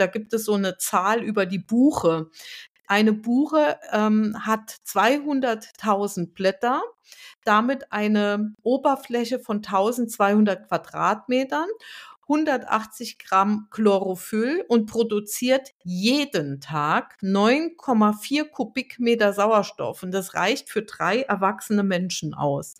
Da gibt es so eine Zahl über die Buche. Eine Buche ähm, hat 200.000 Blätter, damit eine Oberfläche von 1200 Quadratmetern 180 Gramm Chlorophyll und produziert jeden Tag 9,4 Kubikmeter Sauerstoff. Und das reicht für drei erwachsene Menschen aus.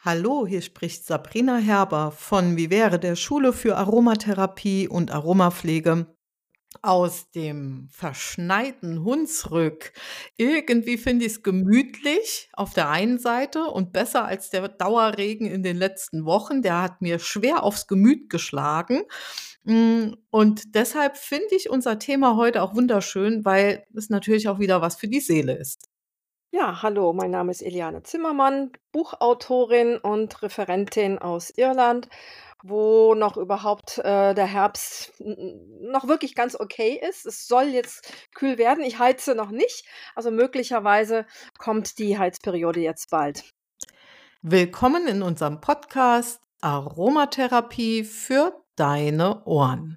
Hallo, hier spricht Sabrina Herber von Vivere der Schule für Aromatherapie und Aromapflege aus dem verschneiten Hunsrück. Irgendwie finde ich es gemütlich auf der einen Seite und besser als der Dauerregen in den letzten Wochen. Der hat mir schwer aufs Gemüt geschlagen. Mm, und deshalb finde ich unser Thema heute auch wunderschön, weil es natürlich auch wieder was für die Seele ist. Ja, hallo, mein Name ist Eliane Zimmermann, Buchautorin und Referentin aus Irland, wo noch überhaupt äh, der Herbst noch wirklich ganz okay ist. Es soll jetzt kühl werden. Ich heize noch nicht. Also möglicherweise kommt die Heizperiode jetzt bald. Willkommen in unserem Podcast Aromatherapie für deine Ohren.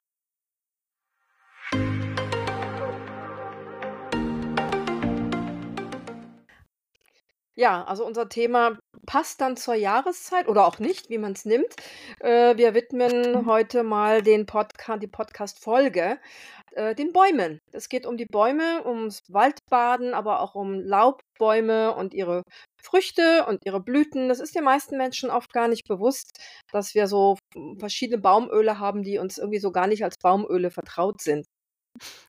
Ja, also unser Thema passt dann zur Jahreszeit oder auch nicht, wie man es nimmt. Äh, wir widmen heute mal den Podca die Podcast-Folge äh, den Bäumen. Es geht um die Bäume, ums Waldbaden, aber auch um Laubbäume und ihre Früchte und ihre Blüten. Das ist den meisten Menschen oft gar nicht bewusst, dass wir so verschiedene Baumöle haben, die uns irgendwie so gar nicht als Baumöle vertraut sind.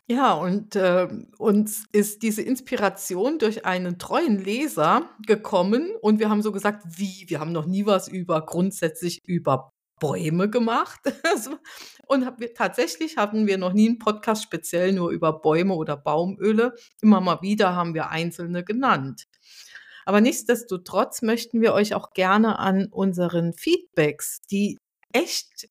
Ja, und äh, uns ist diese Inspiration durch einen treuen Leser gekommen und wir haben so gesagt, wie, wir haben noch nie was über grundsätzlich über Bäume gemacht. und hab, wir, tatsächlich hatten wir noch nie einen Podcast speziell nur über Bäume oder Baumöle. Immer mal wieder haben wir einzelne genannt. Aber nichtsdestotrotz möchten wir euch auch gerne an unseren Feedbacks, die echt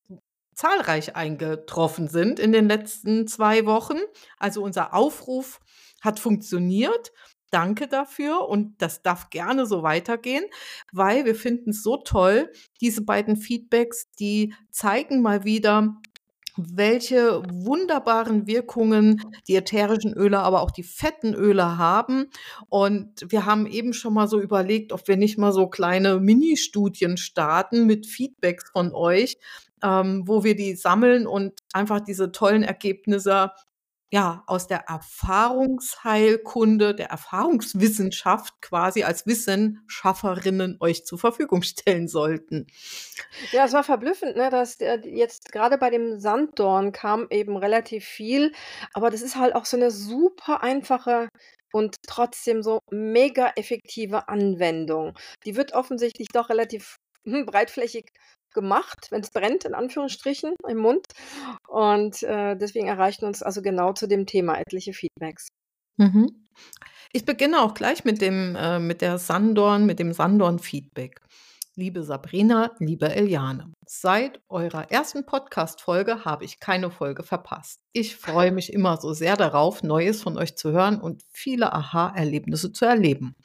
zahlreich eingetroffen sind in den letzten zwei Wochen. Also unser Aufruf hat funktioniert. Danke dafür und das darf gerne so weitergehen, weil wir finden es so toll, diese beiden Feedbacks, die zeigen mal wieder, welche wunderbaren Wirkungen die ätherischen Öle, aber auch die fetten Öle haben. Und wir haben eben schon mal so überlegt, ob wir nicht mal so kleine Mini-Studien starten mit Feedbacks von euch, ähm, wo wir die sammeln und einfach diese tollen Ergebnisse ja, aus der Erfahrungsheilkunde, der Erfahrungswissenschaft quasi als Wissenschafferinnen euch zur Verfügung stellen sollten. Ja, es war verblüffend, ne, dass der jetzt gerade bei dem Sanddorn kam eben relativ viel, aber das ist halt auch so eine super einfache und trotzdem so mega effektive Anwendung. Die wird offensichtlich doch relativ hm, breitflächig gemacht, wenn es brennt, in Anführungsstrichen, im Mund. Und äh, deswegen erreichen uns also genau zu dem Thema etliche Feedbacks. Mhm. Ich beginne auch gleich mit dem, äh, mit der Sandorn, mit dem Sandorn-Feedback. Liebe Sabrina, liebe Eliane, seit eurer ersten Podcast-Folge habe ich keine Folge verpasst. Ich freue mich immer so sehr darauf, Neues von euch zu hören und viele Aha-Erlebnisse zu erleben.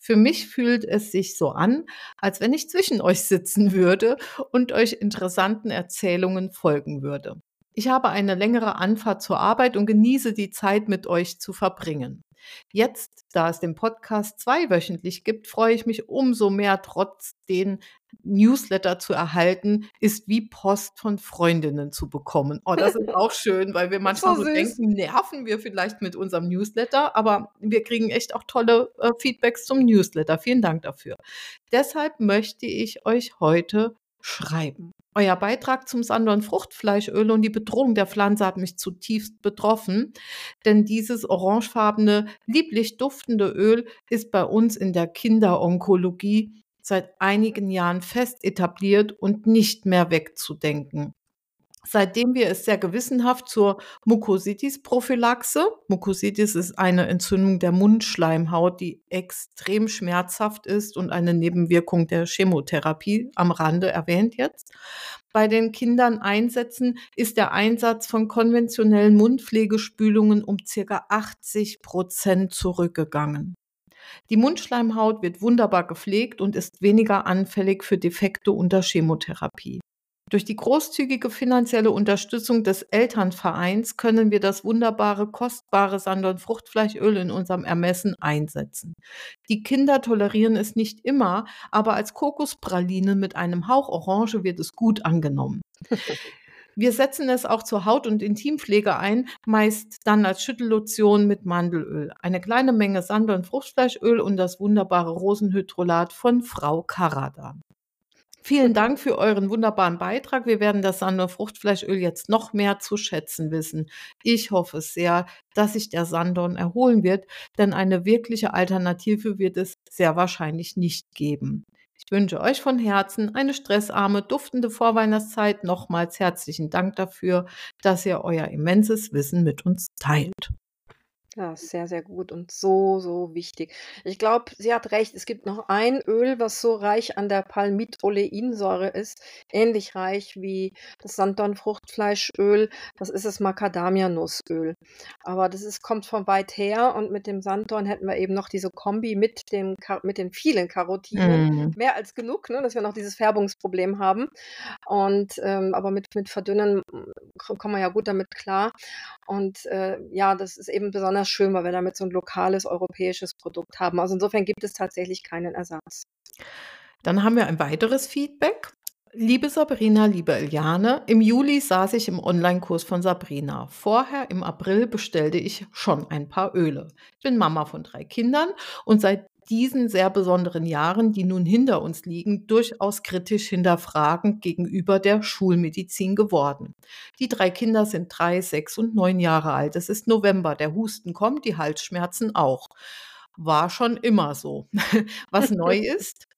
Für mich fühlt es sich so an, als wenn ich zwischen euch sitzen würde und euch interessanten Erzählungen folgen würde. Ich habe eine längere Anfahrt zur Arbeit und genieße die Zeit mit euch zu verbringen. Jetzt, da es den Podcast zweiwöchentlich gibt, freue ich mich umso mehr, trotz den Newsletter zu erhalten, ist wie Post von Freundinnen zu bekommen. Oh, das ist auch schön, weil wir manchmal so, so denken, nerven wir vielleicht mit unserem Newsletter, aber wir kriegen echt auch tolle äh, Feedbacks zum Newsletter. Vielen Dank dafür. Deshalb möchte ich euch heute schreiben. Euer Beitrag zum Sandorn Fruchtfleischöl und die Bedrohung der Pflanze hat mich zutiefst betroffen, denn dieses orangefarbene, lieblich duftende Öl ist bei uns in der Kinderonkologie seit einigen Jahren fest etabliert und nicht mehr wegzudenken. Seitdem wir es sehr gewissenhaft zur Mukositis-Prophylaxe, Mukositis ist eine Entzündung der Mundschleimhaut, die extrem schmerzhaft ist und eine Nebenwirkung der Chemotherapie am Rande erwähnt jetzt, bei den Kindern einsetzen, ist der Einsatz von konventionellen Mundpflegespülungen um circa 80 Prozent zurückgegangen. Die Mundschleimhaut wird wunderbar gepflegt und ist weniger anfällig für Defekte unter Chemotherapie. Durch die großzügige finanzielle Unterstützung des Elternvereins können wir das wunderbare, kostbare Sandorn-Fruchtfleischöl in unserem Ermessen einsetzen. Die Kinder tolerieren es nicht immer, aber als Kokospraline mit einem Hauch Orange wird es gut angenommen. Wir setzen es auch zur Haut- und Intimpflege ein, meist dann als Schüttellotion mit Mandelöl. Eine kleine Menge Sandorn Fruchtfleischöl und das wunderbare Rosenhydrolat von Frau Karadan. Vielen Dank für euren wunderbaren Beitrag. Wir werden das Sandor Fruchtfleischöl jetzt noch mehr zu schätzen wissen. Ich hoffe sehr, dass sich der Sandorn erholen wird, denn eine wirkliche Alternative wird es sehr wahrscheinlich nicht geben. Ich wünsche euch von Herzen eine stressarme, duftende Vorweihnachtszeit. Nochmals herzlichen Dank dafür, dass ihr euer immenses Wissen mit uns teilt. Ja, sehr, sehr gut und so, so wichtig. Ich glaube, sie hat recht. Es gibt noch ein Öl, was so reich an der Palmitolleinsäure ist, ähnlich reich wie das Sanddornfruchtfleischöl. Das ist das Macadamia-Nussöl. Aber das ist, kommt von weit her und mit dem Sanddorn hätten wir eben noch diese Kombi mit, dem, mit den vielen Karotinen. Mm. Mehr als genug, ne, dass wir noch dieses Färbungsproblem haben. Und ähm, aber mit, mit Verdünnen mm, kommen wir ja gut damit klar. Und äh, ja, das ist eben besonders schön, weil wir damit so ein lokales europäisches Produkt haben. Also insofern gibt es tatsächlich keinen Ersatz. Dann haben wir ein weiteres Feedback. Liebe Sabrina, liebe Eliane, im Juli saß ich im Online-Kurs von Sabrina. Vorher im April bestellte ich schon ein paar Öle. Ich bin Mama von drei Kindern und seit diesen sehr besonderen Jahren, die nun hinter uns liegen, durchaus kritisch hinterfragend gegenüber der Schulmedizin geworden. Die drei Kinder sind drei, sechs und neun Jahre alt. Es ist November, der Husten kommt, die Halsschmerzen auch. War schon immer so. Was neu ist,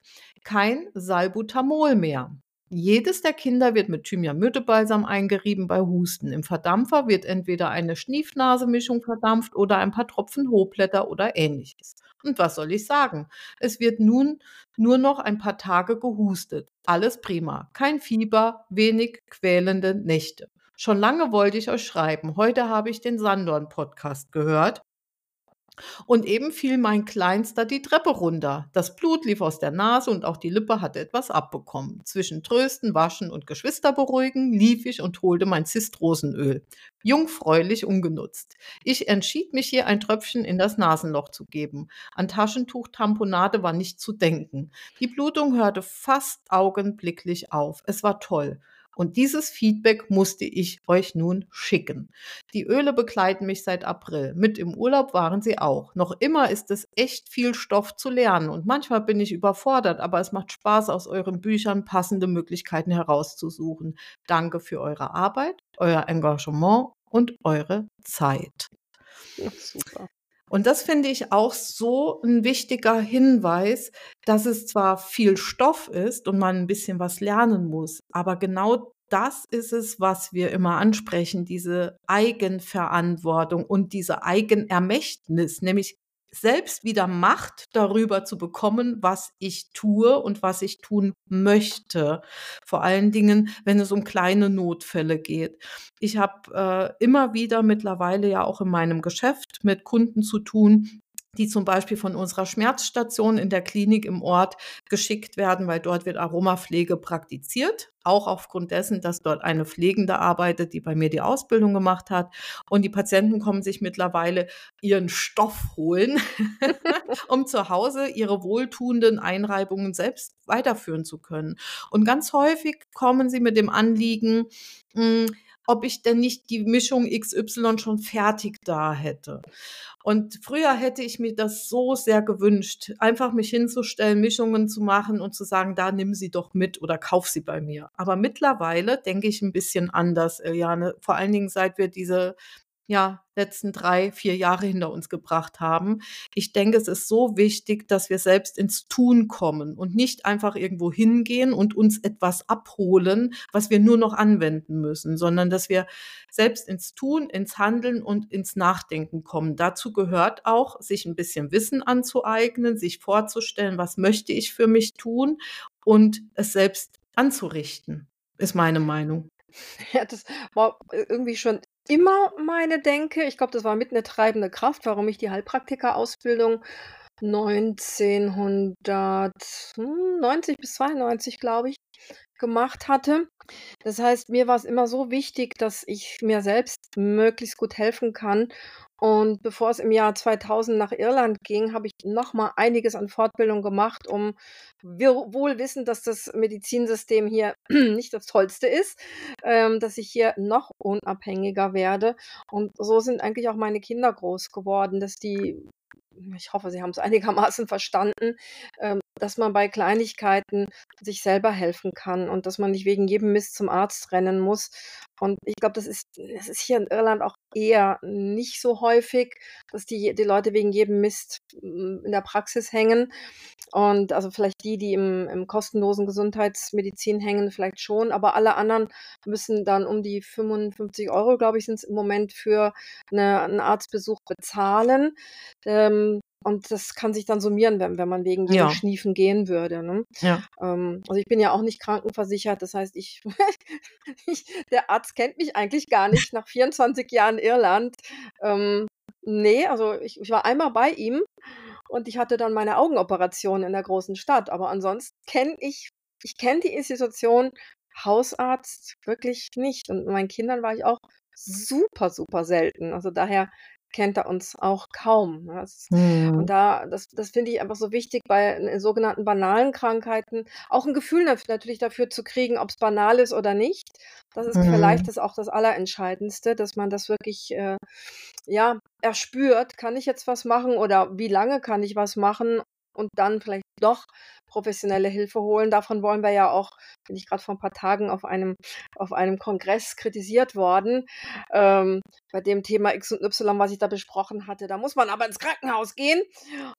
kein Salbutamol mehr. Jedes der Kinder wird mit Thymian-Myrtebalsam eingerieben bei Husten. Im Verdampfer wird entweder eine Schniefnasemischung verdampft oder ein paar Tropfen Hohblätter oder ähnliches. Und was soll ich sagen? Es wird nun nur noch ein paar Tage gehustet. Alles prima. Kein Fieber, wenig quälende Nächte. Schon lange wollte ich euch schreiben. Heute habe ich den Sandorn-Podcast gehört und eben fiel mein Kleinster die Treppe runter. Das Blut lief aus der Nase und auch die Lippe hatte etwas abbekommen. Zwischen Trösten, Waschen und Geschwister beruhigen lief ich und holte mein Zistrosenöl. Jungfräulich ungenutzt. Ich entschied mich hier ein Tröpfchen in das Nasenloch zu geben. An Taschentuch, Tamponade war nicht zu denken. Die Blutung hörte fast augenblicklich auf. Es war toll. Und dieses Feedback musste ich euch nun schicken. Die Öle begleiten mich seit April. Mit im Urlaub waren sie auch. Noch immer ist es echt viel Stoff zu lernen und manchmal bin ich überfordert, aber es macht Spaß, aus euren Büchern passende Möglichkeiten herauszusuchen. Danke für eure Arbeit, euer Engagement und eure Zeit. Ja, super. Und das finde ich auch so ein wichtiger Hinweis, dass es zwar viel Stoff ist und man ein bisschen was lernen muss, aber genau das ist es, was wir immer ansprechen, diese Eigenverantwortung und diese Eigenermächtnis, nämlich selbst wieder Macht darüber zu bekommen, was ich tue und was ich tun möchte. Vor allen Dingen, wenn es um kleine Notfälle geht. Ich habe äh, immer wieder mittlerweile ja auch in meinem Geschäft mit Kunden zu tun, die zum Beispiel von unserer Schmerzstation in der Klinik im Ort geschickt werden, weil dort wird Aromapflege praktiziert. Auch aufgrund dessen, dass dort eine Pflegende arbeitet, die bei mir die Ausbildung gemacht hat. Und die Patienten kommen sich mittlerweile ihren Stoff holen, um zu Hause ihre wohltuenden Einreibungen selbst weiterführen zu können. Und ganz häufig kommen sie mit dem Anliegen, mh, hm, ob ich denn nicht die Mischung XY schon fertig da hätte. Und früher hätte ich mir das so sehr gewünscht, einfach mich hinzustellen, Mischungen zu machen und zu sagen, da nimm sie doch mit oder kauf sie bei mir. Aber mittlerweile denke ich ein bisschen anders, Eliane. Vor allen Dingen, seit wir diese ja, letzten drei, vier Jahre hinter uns gebracht haben. Ich denke, es ist so wichtig, dass wir selbst ins Tun kommen und nicht einfach irgendwo hingehen und uns etwas abholen, was wir nur noch anwenden müssen, sondern dass wir selbst ins Tun, ins Handeln und ins Nachdenken kommen. Dazu gehört auch, sich ein bisschen Wissen anzueignen, sich vorzustellen, was möchte ich für mich tun und es selbst anzurichten, ist meine Meinung. Ja, das war irgendwie schon immer meine Denke. Ich glaube, das war mit eine treibende Kraft, warum ich die Heilpraktikerausbildung 1990 bis 92, glaube ich, gemacht hatte. Das heißt, mir war es immer so wichtig, dass ich mir selbst möglichst gut helfen kann. Und bevor es im Jahr 2000 nach Irland ging, habe ich noch mal einiges an Fortbildung gemacht, um wir wohl wissend, dass das Medizinsystem hier nicht das Tollste ist, ähm, dass ich hier noch unabhängiger werde. Und so sind eigentlich auch meine Kinder groß geworden, dass die ich hoffe, Sie haben es einigermaßen verstanden, ähm, dass man bei Kleinigkeiten sich selber helfen kann und dass man nicht wegen jedem Mist zum Arzt rennen muss. Und ich glaube, das ist, das ist hier in Irland auch eher nicht so häufig, dass die, die Leute wegen jedem Mist hm, in der Praxis hängen. Und also vielleicht die, die im, im kostenlosen Gesundheitsmedizin hängen, vielleicht schon, aber alle anderen müssen dann um die 55 Euro, glaube ich, sind es im Moment für eine, einen Arztbesuch bezahlen. Ähm, und das kann sich dann summieren, wenn, wenn man wegen Ja, Schniefen gehen würde. Ne? ja. Ähm, also ich bin ja auch nicht krankenversichert, das heißt, ich, ich, der Arzt kennt mich eigentlich gar nicht nach 24 Jahren Irland. Ähm, nee, also ich, ich war einmal bei ihm und ich hatte dann meine Augenoperation in der großen Stadt. Aber ansonsten kenne ich, ich kenne die Institution Hausarzt wirklich nicht. Und mit meinen Kindern war ich auch super, super selten. Also daher kennt er uns auch kaum. Ne? Das, und Mhm. da, das, das finde ich einfach so wichtig, bei äh, sogenannten banalen Krankheiten auch ein Gefühl nat- natürlich dafür zu kriegen, ob es banal ist oder nicht. Das ist vielleicht Mhm. das auch das Allerentscheidendste, dass man das wirklich äh, ja erspürt. Kann ich jetzt was machen oder wie lange kann ich was machen? Und dann vielleicht doch professionelle Hilfe holen. Davon wollen wir ja auch, bin ich gerade vor ein paar Tagen auf einem, auf einem Kongress kritisiert worden, ähm, bei dem Thema X und Y, was ich da besprochen hatte. Da muss man aber ins Krankenhaus gehen.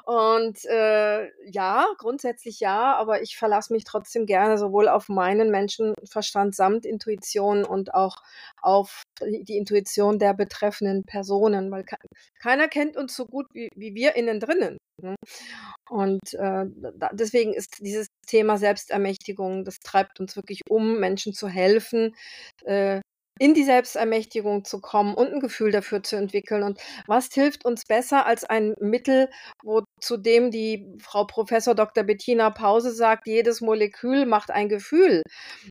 Und äh, ja, grundsätzlich ja, aber ich verlasse mich trotzdem gerne sowohl auf meinen Menschenverstand samt Intuition und auch auf die Intuition der betreffenden Personen, weil ke keiner kennt uns so gut wie, wie wir innen drinnen. Ne? Und äh, da, deswegen ist dieses Thema Selbstermächtigung, das treibt uns wirklich um, Menschen zu helfen, äh, in die Selbstermächtigung zu kommen und ein Gefühl dafür zu entwickeln. Und was hilft uns besser als ein Mittel, wo zudem die Frau Professor Dr. Bettina Pause sagt, jedes Molekül macht ein Gefühl.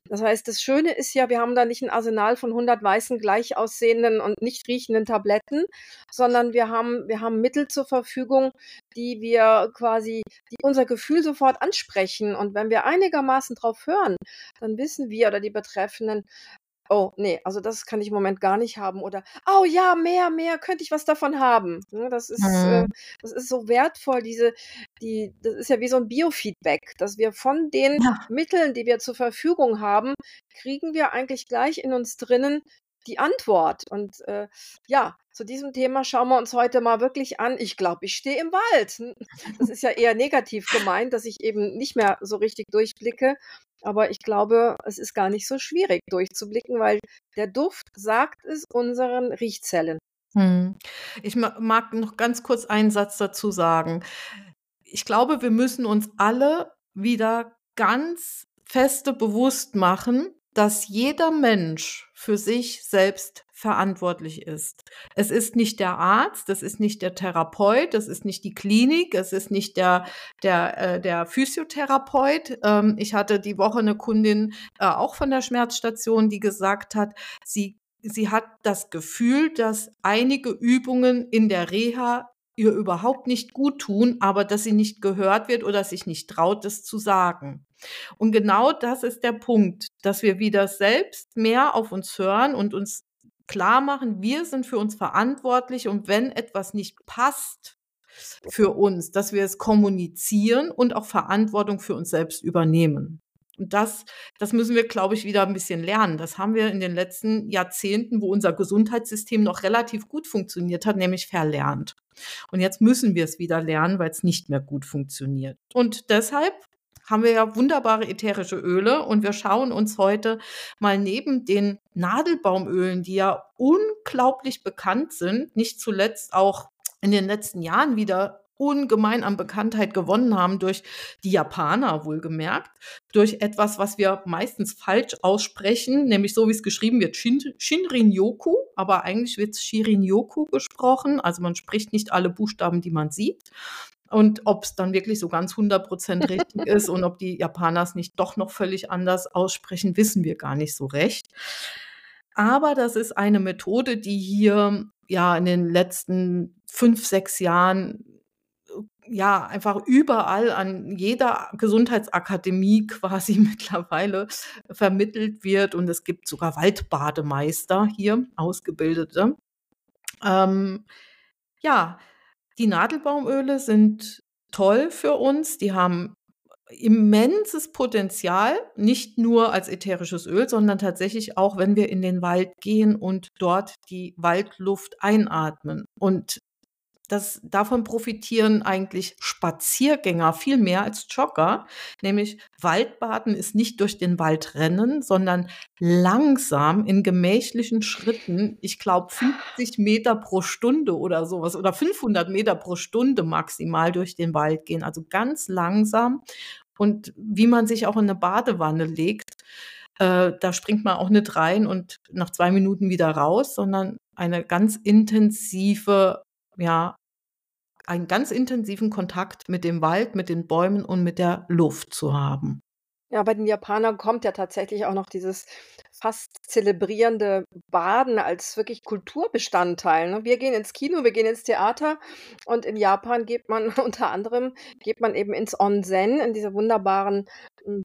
Das heißt, das Schöne ist ja, wir haben da nicht ein Arsenal von 100 weißen, gleich aussehenden und nicht riechenden Tabletten, sondern wir haben, wir haben Mittel zur Verfügung, die wir quasi, die unser Gefühl sofort ansprechen. Und wenn wir einigermaßen drauf hören, dann wissen wir oder die Betreffenden, Oh, nee, also das kann ich im Moment gar nicht haben oder: „Oh ja, mehr, mehr, könnte ich was davon haben?“ Ne, das ist, äh Mhm. das ist so wertvoll, diese die das ist ja wie so 'n Biofeedback, dass wir von den Ja. Mitteln, die wir zur Verfügung haben, kriegen wir eigentlich gleich in uns drinnen die Antwort. Und, äh, ja, zu diesem Thema schauen wir uns heute mal wirklich an. Ich glaube, ich stehe im Wald. Hm, das ist ja eher negativ gemeint, dass ich eben nicht mehr so richtig durchblicke. Aber ich glaube, es ist gar nicht so schwierig durchzublicken, weil der Duft sagt es unseren Riechzellen. Mhm. Ich ma mag noch ganz kurz einen Satz dazu sagen. Ich glaube, wir müssen uns alle wieder ganz feste bewusst machen, dass jeder Mensch für sich selbst verantwortlich ist. Es ist nicht der Arzt, es ist nicht der Therapeut, es ist nicht die Klinik, es ist nicht der der, äh, der Physiotherapeut. Ähm, ich hatte die Woche eine Kundin, äh, auch von der Schmerzstation, die gesagt hat, sie sie hat das Gefühl, dass einige Übungen in der Reha ihr überhaupt nicht gut tun, aber dass sie nicht gehört wird oder sich nicht traut, das zu sagen. Und genau das ist der Punkt, dass wir wieder selbst mehr auf uns hören und uns klar machen, wir sind für uns verantwortlich und wenn etwas nicht passt für uns, dass wir es kommunizieren und auch Verantwortung für uns selbst übernehmen. Und das das müssen wir, glaube ich, wieder ein bisschen lernen. Das haben wir in den letzten Jahrzehnten, wo unser Gesundheitssystem noch relativ gut funktioniert hat, nämlich verlernt. Und jetzt müssen wir es wieder lernen, weil es nicht mehr gut funktioniert. Und deshalb haben wir ja wunderbare ätherische Öle und wir schauen uns heute mal neben den Nadelbaumölen, die ja unglaublich bekannt sind, nicht zuletzt auch in den letzten Jahren wieder ungemein an Bekanntheit gewonnen haben durch die Japaner wohlgemerkt, durch etwas, was wir meistens falsch aussprechen, nämlich so wie es geschrieben wird, Shin Shinrin-yoku, aber eigentlich wird es Shirin-yoku gesprochen, also man spricht nicht alle Buchstaben, die man sieht. Und ob es dann wirklich so ganz 100% richtig ist und ob die Japaner es nicht doch noch völlig anders aussprechen, wissen wir gar nicht so recht. Aber das ist eine Methode, die hier ja in den letzten fünf, sechs Jahren ja einfach überall an jeder Gesundheitsakademie quasi mittlerweile vermittelt wird. Und es gibt sogar Waldbademeister hier, Ausgebildete. Ähm, ja, die Nadelbaumöle sind toll für uns. Die haben immenses Potenzial, nicht nur als ätherisches Öl, sondern tatsächlich auch, wenn wir in den Wald gehen und dort die Waldluft einatmen. Und das, davon profitieren eigentlich Spaziergänger viel mehr als Jogger. Nämlich Waldbaden ist nicht durch den Wald rennen, sondern langsam in gemächlichen Schritten, ich glaube 50 Meter pro Stunde oder sowas oder 500 Meter pro Stunde maximal durch den Wald gehen. Also ganz langsam und wie man sich auch in eine Badewanne legt. Äh, da springt man auch nicht rein und nach zwei Minuten wieder raus, sondern eine ganz intensive ja, einen ganz intensiven Kontakt mit dem Wald, mit den Bäumen und mit der Luft zu haben. Ja, bei den Japanern kommt ja tatsächlich auch noch dieses fast zelebrierende Baden als wirklich Kulturbestandteil, ne? Wir gehen ins Kino, wir gehen ins Theater und in Japan geht man unter anderem geht man eben ins Onsen, in diese wunderbaren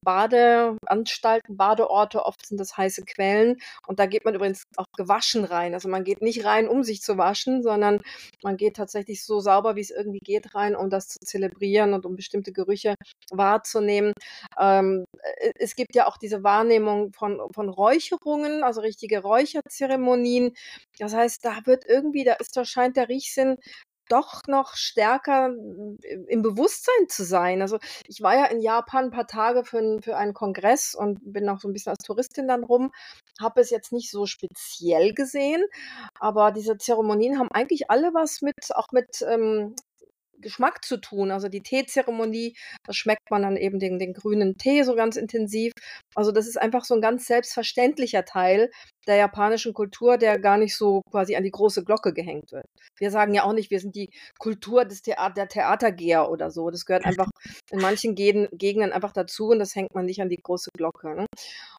Badeanstalten, Badeorte, oft sind das heiße Quellen. Und da geht man übrigens auch gewaschen rein. Also man geht nicht rein, um sich zu waschen, sondern man geht tatsächlich so sauber, wie es irgendwie geht, rein, um das zu zelebrieren und um bestimmte Gerüche wahrzunehmen. Ähm, äh, es gibt ja auch diese Wahrnehmung von, von Räucherungen, also richtige Räucherzeremonien. Das heißt, da wird irgendwie, da ist, da scheint der Riechsinn doch noch stärker hm, im Bewusstsein zu sein. Also ich war ja in Japan ein paar Tage für, für einen Kongress und bin auch so ein bisschen als Touristin dann rum, habe es jetzt nicht so speziell gesehen, aber diese Zeremonien haben eigentlich alle was mit, auch mit ähm, Geschmack zu tun. Also die Teezeremonie, da schmeckt man dann eben den, den grünen Tee so ganz intensiv. Also das ist einfach so ein ganz selbstverständlicher Teil der japanischen Kultur, der gar nicht so quasi an die große Glocke gehängt wird. Wir sagen ja auch nicht, wir sind die Kultur des Theater, der Theatergeher oder so. Das gehört einfach in manchen Gegenden einfach dazu und das hängt man nicht an die große Glocke. Ne?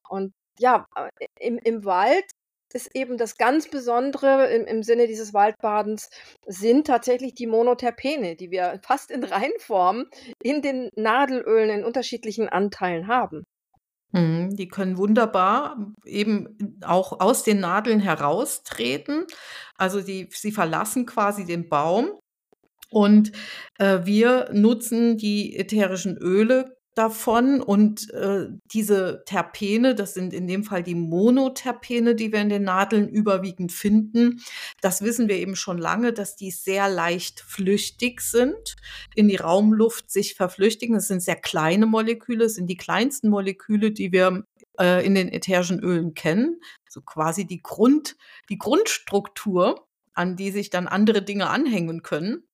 Und ja, äh, im, im Wald ist eben das ganz Besondere im, im Sinne dieses Waldbadens, sind tatsächlich die Monoterpene, die wir fast in Reinform in den Nadelölen in unterschiedlichen Anteilen haben. Mhm, die können wunderbar eben auch aus den Nadeln heraustreten. Also die, sie verlassen quasi den Baum und äh, wir nutzen die ätherischen Öle davon und äh, diese Terpene, das sind in dem Fall die Monoterpene, die wir in den Nadeln überwiegend finden, das wissen wir eben schon lange, dass die sehr leicht flüchtig sind, in die Raumluft sich verflüchtigen. Das sind sehr kleine Moleküle, sind die kleinsten Moleküle, die wir äh, in den ätherischen Ölen kennen, so quasi die Grund, die Grundstruktur, an die sich dann andere Dinge anhängen können.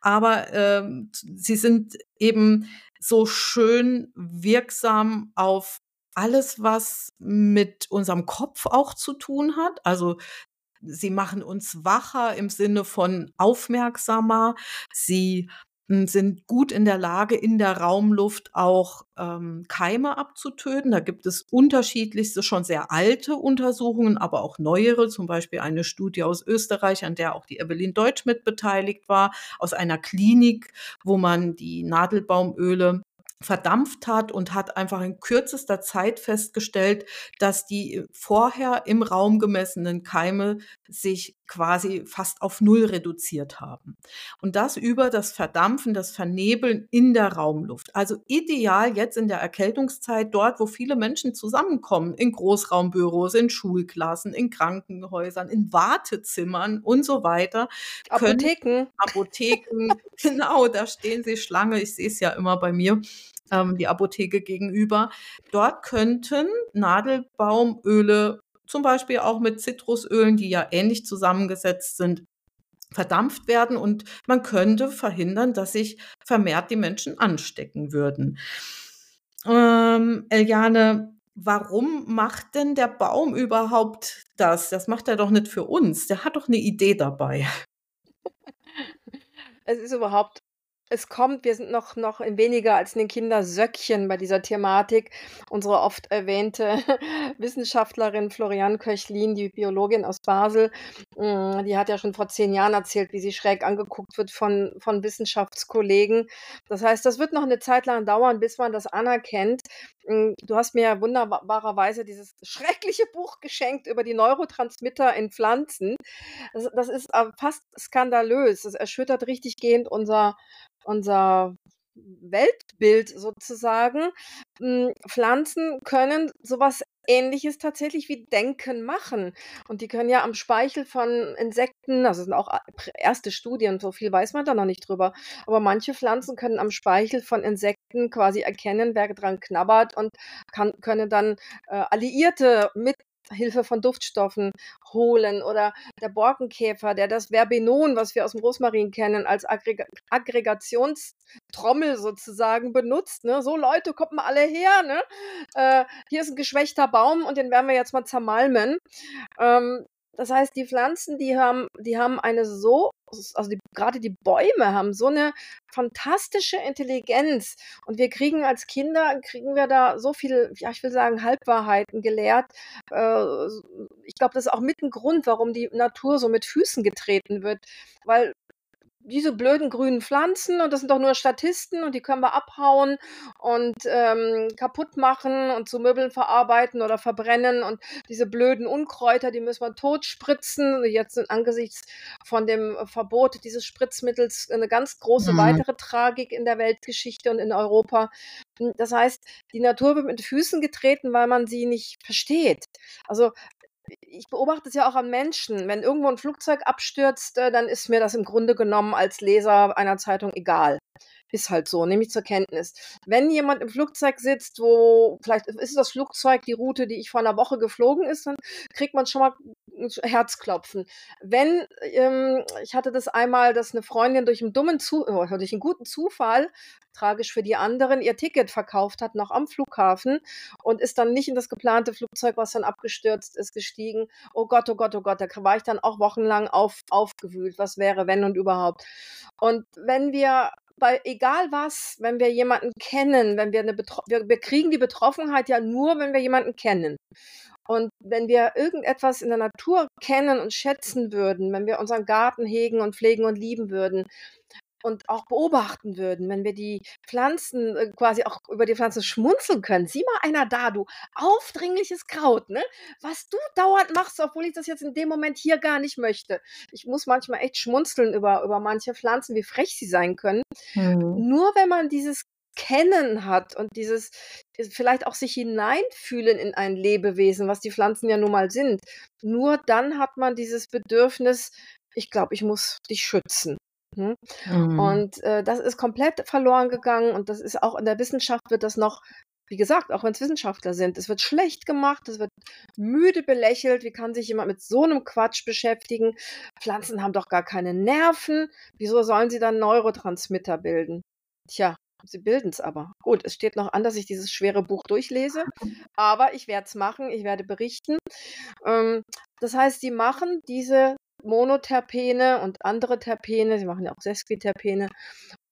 Aber ähm, sie sind eben so schön wirksam auf alles, was mit unserem Kopf auch zu tun hat. Also sie machen uns wacher im Sinne von aufmerksamer. Sie sind gut in der Lage, in der Raumluft auch ähm, Keime abzutöten. Da gibt es unterschiedlichste, schon sehr alte Untersuchungen, aber auch neuere, zum Beispiel eine Studie aus Österreich, an der auch die Evelyn Deutsch mit beteiligt war, aus einer Klinik, wo man die Nadelbaumöle verdampft hat und hat einfach in kürzester Zeit festgestellt, dass die vorher im Raum gemessenen Keime sich quasi fast auf Null reduziert haben. Und das über das Verdampfen, das Vernebeln in der Raumluft. Also ideal jetzt in der Erkältungszeit dort, wo viele Menschen zusammenkommen, in Großraumbüros, in Schulklassen, in Krankenhäusern, in Wartezimmern und so weiter. Apotheken. Apotheken, genau, da stehen sie Schlange. Ich sehe es ja immer bei mir ähm, die Apotheke gegenüber. Dort könnten Nadelbaumöle zum Beispiel auch mit Zitrusölen, die ja ähnlich zusammengesetzt sind, verdampft werden und man könnte verhindern, dass sich vermehrt die Menschen anstecken würden. Ähm, Eliane, warum macht denn der Baum überhaupt das? Das macht er doch nicht für uns. Der hat doch eine Idee dabei. Es ist überhaupt es kommt, wir sind noch, noch in weniger als in den Kindersöckchen bei dieser Thematik. Unsere oft erwähnte Wissenschaftlerin Florian Köchlin, die Biologin aus Basel, mm, die hat ja schon vor zehn Jahren erzählt, wie sie schräg angeguckt wird von, von Wissenschaftskollegen. Das heißt, das wird noch eine Zeit lang dauern, bis man das anerkennt. Mm, du hast mir ja wunderbarerweise dieses schreckliche Buch geschenkt über die Neurotransmitter in Pflanzen. Das, das ist äh, fast skandalös. Das erschüttert richtig gehend unser unser Weltbild sozusagen. Hm, Pflanzen können sowas Ähnliches tatsächlich wie Denken machen. Und die können ja am Speichel von Insekten, also sind auch erste Studien, so viel weiß man da noch nicht drüber, aber manche Pflanzen können am Speichel von Insekten quasi erkennen, wer dran knabbert und kann, können dann äh, Alliierte mit Hilfe von Duftstoffen holen oder der Borkenkäfer, der das Verbenon, was wir aus dem Rosmarin kennen, als Aggreg Aggregationstrommel sozusagen benutzt. Ne? So Leute, kommt mal alle her. Ne? Äh, hier ist ein geschwächter Baum und den werden wir jetzt mal zermalmen. Ähm, das heißt, die Pflanzen, die haben, die haben eine so, also die, gerade die Bäume haben so eine fantastische Intelligenz. Und wir kriegen als Kinder, kriegen wir da so viel, ja, ich will sagen, Halbwahrheiten gelehrt. Äh, ich glaube, das ist auch mit ein Grund, warum die Natur so mit Füßen getreten wird. Weil diese blöden grünen Pflanzen und das sind doch nur Statisten und die können wir abhauen und ähm, kaputt machen und zu Möbeln verarbeiten oder verbrennen und diese blöden Unkräuter, die müssen wir totspritzen. Jetzt sind angesichts von dem Verbot dieses Spritzmittels eine ganz große mhm. weitere Tragik in der Weltgeschichte und in Europa. Das heißt, die Natur wird mit Füßen getreten, weil man sie nicht versteht. Also ich beobachte es ja auch an Menschen. Wenn irgendwo ein Flugzeug abstürzt, äh, dann ist mir das im Grunde genommen als Leser einer Zeitung egal. Ist halt so, nehme ich zur Kenntnis. Wenn jemand im Flugzeug sitzt, wo vielleicht ist das Flugzeug die Route, die ich vor einer Woche geflogen ist, dann kriegt man schon mal Herzklopfen. Wenn, ähm, ich hatte das einmal, dass eine Freundin durch einen dummen Zu oh, durch einen guten Zufall, tragisch für die anderen, ihr Ticket verkauft hat, noch am Flughafen und ist dann nicht in das geplante Flugzeug, was dann abgestürzt ist, gestiegen. Oh Gott, oh Gott, oh Gott, da war ich dann auch wochenlang auf, aufgewühlt. Was wäre, wenn und überhaupt? Und wenn wir bei egal was, wenn wir jemanden kennen, wenn wir eine Betro wir, wir kriegen die Betroffenheit ja nur, wenn wir jemanden kennen. Und wenn wir irgendetwas in der Natur kennen und schätzen würden, wenn wir unseren Garten hegen und pflegen und lieben würden, und auch beobachten würden, wenn wir die Pflanzen äh, quasi auch über die Pflanzen schmunzeln können. Sieh mal einer da, du aufdringliches Kraut, ne? Was du dauernd machst, obwohl ich das jetzt in dem Moment hier gar nicht möchte. Ich muss manchmal echt schmunzeln über, über manche Pflanzen, wie frech sie sein können. Mhm. Nur wenn man dieses Kennen hat und dieses vielleicht auch sich hineinfühlen in ein Lebewesen, was die Pflanzen ja nun mal sind. Nur dann hat man dieses Bedürfnis, ich glaube, ich muss dich schützen. Mhm. Mhm. Und äh, das ist komplett verloren gegangen und das ist auch in der Wissenschaft wird das noch, wie gesagt, auch wenn es Wissenschaftler sind, es wird schlecht gemacht, es wird müde belächelt. Wie kann sich jemand mit so einem Quatsch beschäftigen? Pflanzen haben doch gar keine Nerven. Wieso sollen sie dann Neurotransmitter bilden? Tja, Sie bilden es aber. Gut, es steht noch an, dass ich dieses schwere Buch durchlese, aber ich werde es machen, ich werde berichten. Ähm, das heißt, sie machen diese Monoterpene und andere Terpene, sie machen ja auch Sesquiterpene,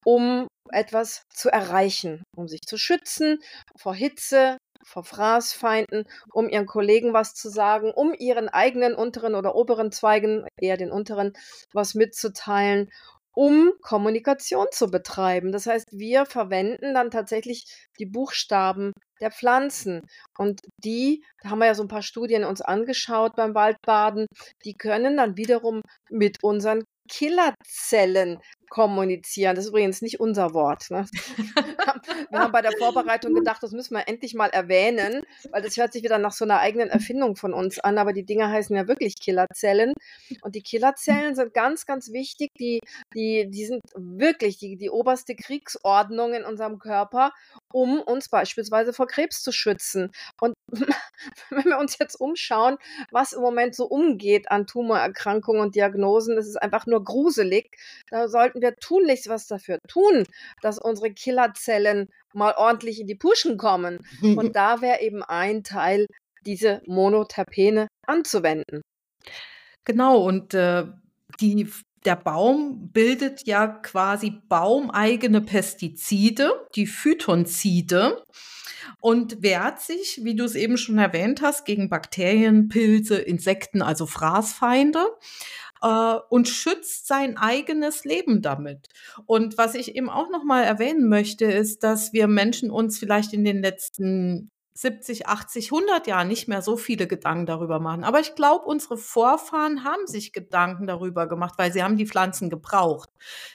um etwas zu erreichen, um sich zu schützen vor Hitze, vor Fraßfeinden, um ihren Kollegen was zu sagen, um ihren eigenen unteren oder oberen Zweigen, eher den unteren, was mitzuteilen, um Kommunikation zu betreiben. Das heißt, wir verwenden dann tatsächlich die Buchstaben der Pflanzen. Und die, da haben wir ja so ein paar Studien uns angeschaut beim Waldbaden, die können dann wiederum mit unseren Killerzellen kommunizieren. Das ist übrigens nicht unser Wort. Ne? wir haben bei der Vorbereitung gedacht, das müssen wir endlich mal erwähnen, weil das hört sich wieder nach so einer eigenen Erfindung von uns an. Aber die Dinger heißen ja wirklich Killerzellen. Und die Killerzellen sind ganz, ganz wichtig. Die, die, die sind wirklich die, die oberste Kriegsordnung in unserem Körper, um uns beispielsweise vor Krebs zu schützen. Und wenn wir uns jetzt umschauen, was im Moment so umgeht an Tumorerkrankungen und Diagnosen, das ist einfach nur gruselig. Da sollten wir tunlichst was dafür tun, dass unsere Killerzellen mal ordentlich in die Puschen kommen. Und da wäre eben ein Teil, diese Monoterpene anzuwenden. Genau, und äh, die, der Baum bildet ja quasi baumeigene Pestizide, die Phytonzide und wehrt sich, wie du es eben schon erwähnt hast, gegen Bakterien, Pilze, Insekten, also Fraßfeinde äh, und schützt sein eigenes Leben damit. Und was ich eben auch noch mal erwähnen möchte, ist, dass wir Menschen uns vielleicht in den letzten 70, 80, 100 Jahren nicht mehr so viele Gedanken darüber machen. Aber ich glaube, unsere Vorfahren haben sich Gedanken darüber gemacht, weil sie haben die Pflanzen gebraucht.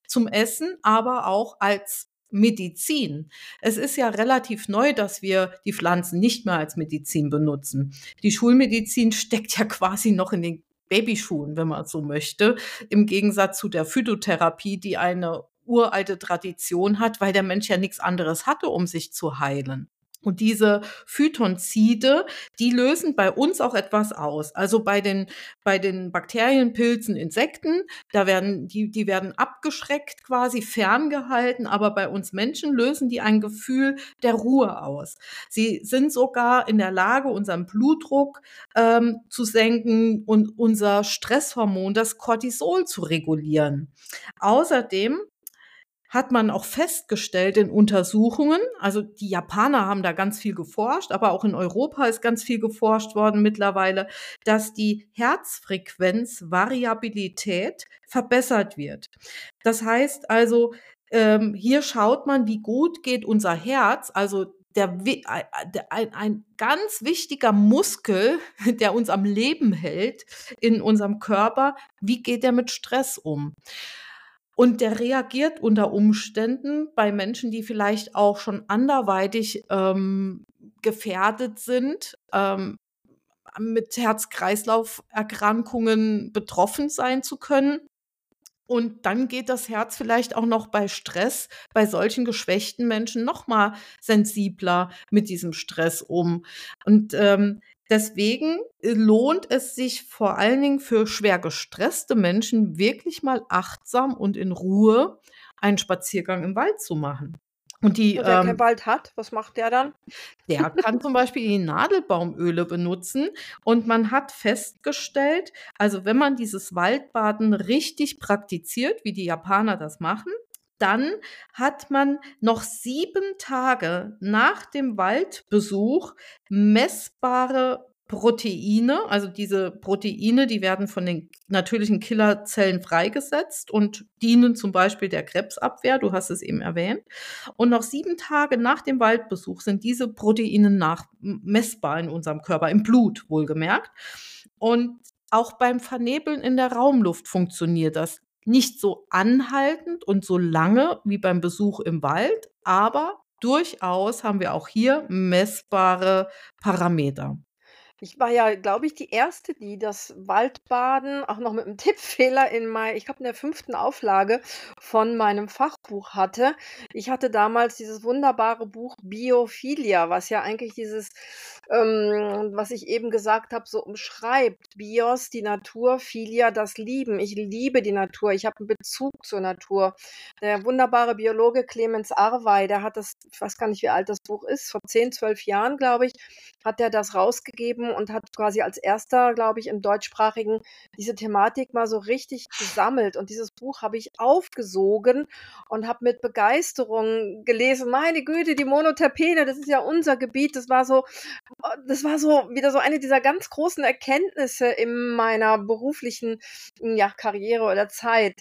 Zum Essen, aber auch als Medizin. Es ist ja relativ neu, dass wir die Pflanzen nicht mehr als Medizin benutzen. Die Schulmedizin steckt ja quasi noch in den Babyschuhen, wenn man so möchte, im Gegensatz zu der Phytotherapie, die eine uralte Tradition hat, weil der Mensch ja nichts anderes hatte, um sich zu heilen. Und diese Phytonzide, die lösen bei uns auch etwas aus. Also bei den, bei den Bakterien, Pilzen, Insekten, da werden, die, die werden abgeschreckt quasi ferngehalten, aber bei uns Menschen lösen die ein Gefühl der Ruhe aus. Sie sind sogar in der Lage, unseren Blutdruck ähm, zu senken und unser Stresshormon, das Cortisol, zu regulieren. Außerdem hat man auch festgestellt in Untersuchungen, also die Japaner haben da ganz viel geforscht, aber auch in Europa ist ganz viel geforscht worden mittlerweile, dass die Herzfrequenzvariabilität verbessert wird. Das heißt also, ähm, hier schaut man, wie gut geht unser Herz, also der, ein, ein ganz wichtiger Muskel, der uns am Leben hält in unserem Körper, wie geht der mit Stress um? Und der reagiert unter Umständen bei Menschen, die vielleicht auch schon anderweitig ähm, gefährdet sind, ähm, mit Herz-Kreislauf-Erkrankungen betroffen sein zu können. Und dann geht das Herz vielleicht auch noch bei Stress, bei solchen geschwächten Menschen noch mal sensibler mit diesem Stress um. Und ähm, Deswegen äh, lohnt es sich vor allen Dingen für schwer gestresste Menschen wirklich mal achtsam und in Ruhe einen Spaziergang im Wald zu machen. Und die, und wer ähm, keinen Wald hat, was macht der dann? Der kann zum Beispiel die Nadelbaumöle benutzen. Und man hat festgestellt, also wenn man dieses Waldbaden richtig praktiziert, wie die Japaner das machen, dann hat man noch sieben Tage nach dem Waldbesuch messbare Proteine, also diese Proteine, die werden von den natürlichen Killerzellen freigesetzt und dienen zum Beispiel der Krebsabwehr, du hast es eben erwähnt. Und noch sieben Tage nach dem Waldbesuch sind diese Proteine nach, messbar in unserem Körper, im Blut wohlgemerkt. Und auch beim Vernebeln in der Raumluft funktioniert das nicht so anhaltend und so lange wie beim Besuch im Wald, aber durchaus haben wir auch hier messbare Parameter. Ich war ja, glaube ich, die Erste, die das Waldbaden auch noch mit einem Tippfehler in mei ich glaube, in der fünften Auflage von meinem Fachbuch hatte. Ich hatte damals dieses wunderbare Buch Biophilia, was ja eigentlich dieses, ähm, was ich eben gesagt habe, so umschreibt. Bios, die Natur, Philia, das Lieben. Ich liebe die Natur. Ich habe einen Bezug zur Natur. Der wunderbare Biologe Clemens Arwey, der hat das, ich weiß gar nicht, wie alt das Buch ist, vor zehn, zwölf Jahren, glaube ich, hat er das rausgegeben und hat quasi als erster, glaube ich, im deutschsprachigen diese Thematik mal so richtig gesammelt. Und dieses Buch habe ich aufgesogen und habe mit Begeisterung gelesen. Meine Güte, die Monoterpene, das ist ja unser Gebiet. Das war so das war so wieder so eine dieser ganz großen Erkenntnisse in meiner beruflichen ja, Karriere oder Zeit.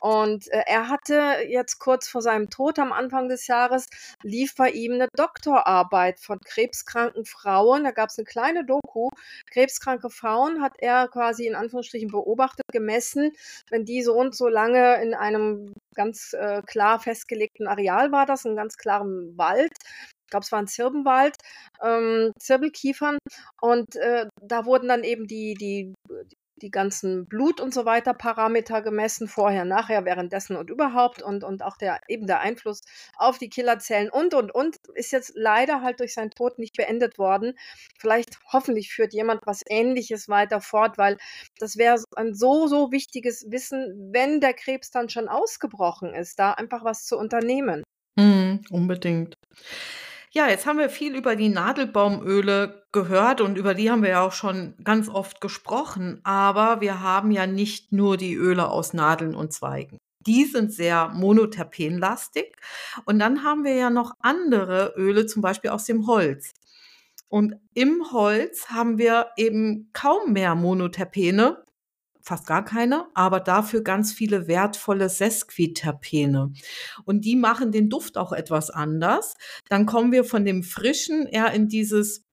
Und äh, er hatte jetzt kurz vor seinem Tod am Anfang des Jahres, lief bei ihm eine Doktorarbeit von krebskranken Frauen. Da gab es eine kleine Doku. Krebskranke Frauen hat er quasi in Anführungsstrichen beobachtet, gemessen, wenn die so und so lange in einem ganz äh, klar festgelegten Areal war, das, in ganz klarem Wald, ich glaube, es war ein Zirbenwald, ähm, Zirbelkiefern. Und äh, da wurden dann eben die, die, die ganzen Blut- und so weiter Parameter gemessen, vorher, nachher, währenddessen und überhaupt und, und auch der, eben der Einfluss auf die Killerzellen und, und, und, ist jetzt leider halt durch seinen Tod nicht beendet worden. Vielleicht, hoffentlich führt jemand was Ähnliches weiter fort, weil das wäre ein so, so wichtiges Wissen, wenn der Krebs dann schon ausgebrochen ist, da einfach was zu unternehmen. Mm, unbedingt. Ja, jetzt haben wir viel über die Nadelbaumöle gehört und über die haben wir ja auch schon ganz oft gesprochen. Aber wir haben ja nicht nur die Öle aus Nadeln und Zweigen. Die sind sehr monoterpenlastig. Und dann haben wir ja noch andere Öle, zum Beispiel aus dem Holz. Und im Holz haben wir eben kaum mehr Monoterpene, fast gar keine, aber dafür ganz viele wertvolle Sesquiterpene. Und die machen den Duft auch etwas anders. Dann kommen wir von dem frischen eher in dieses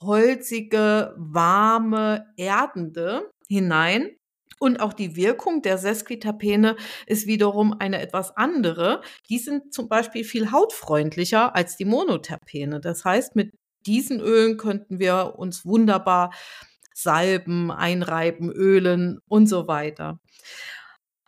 holzige, warme, erdende hinein. Und auch die Wirkung der Sesquiterpene ist wiederum eine etwas andere. Die sind zum Beispiel viel hautfreundlicher als die Monoterpene. Das heißt, mit diesen Ölen könnten wir uns wunderbar Salben, Einreiben, Ölen und so weiter.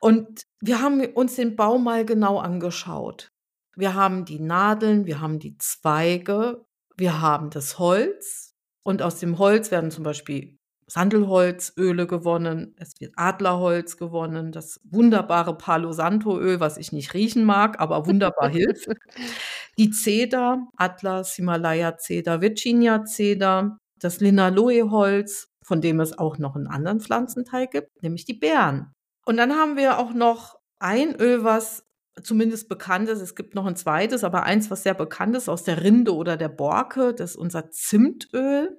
Und wir haben uns den Baum mal genau angeschaut. Wir haben die Nadeln, wir haben die Zweige, wir haben das Holz und aus dem Holz werden zum Beispiel Sandelholzöle gewonnen, es wird Adlerholz gewonnen, das wunderbare Palo Santo Öl, was ich nicht riechen mag, aber wunderbar hilft. Die Zeder, Atlas, Himalaya Zeder, Virginia Zeder, das Linaloe-Holz, von dem es auch noch einen anderen Pflanzenteil gibt, nämlich die Beeren. Und dann haben wir auch noch ein Öl, was zumindest bekannt ist. Es gibt noch ein zweites, aber eins, was sehr bekannt ist aus der Rinde oder der Borke, das ist unser Zimtöl.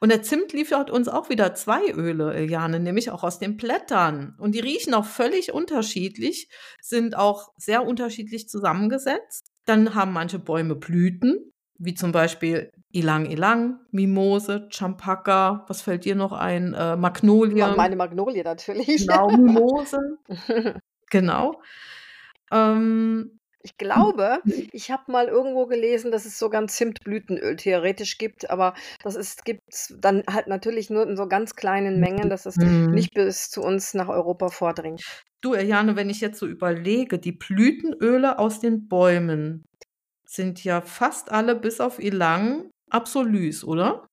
Und der Zimt liefert uns auch wieder zwei Öle, Eliane, nämlich auch aus den Blättern. Und die riechen auch völlig unterschiedlich, sind auch sehr unterschiedlich zusammengesetzt. Dann haben manche Bäume Blüten, wie zum Beispiel Ilang Ilang, Mimose, Champaka, was fällt dir noch ein? Äh, Magnolie. Meine Magnolie natürlich. Genau, Mimose. genau. Ähm, ich glaube, ich habe mal irgendwo gelesen, dass es sogar ein Zimtblütenöl theoretisch gibt, aber das gibt es dann halt natürlich nur in so ganz kleinen Mengen, dass es mhm. nicht bis zu uns nach Europa vordringt. Du, Eliane, wenn ich jetzt so überlege, die Blütenöle aus den Bäumen, sind ja fast alle bis auf Ilang Absolus, oder?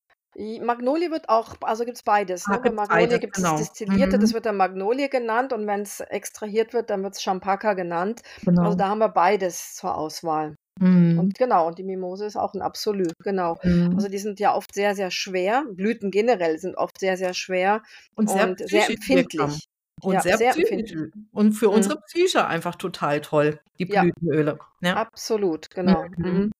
Magnolie wird auch, also gibt es beides. Ah, ne? Bei Magnolie gibt es genau. Destillierte, mhm. das wird dann Magnolie genannt und wenn es extrahiert wird, dann wird es Champaka genannt. Genau. Also da haben wir beides zur Auswahl. Mhm. Und genau, und die Mimose ist auch ein Absolut, genau. Mhm. Also die sind ja oft sehr, sehr schwer. Blüten generell sind oft sehr, sehr schwer und sehr, und sehr empfindlich. Und ja, sehr, sehr psychisch. Und für mhm. unsere Psyche einfach total toll, die Blütenöle. Ja, ja. absolut, genau. Mhm. mhm.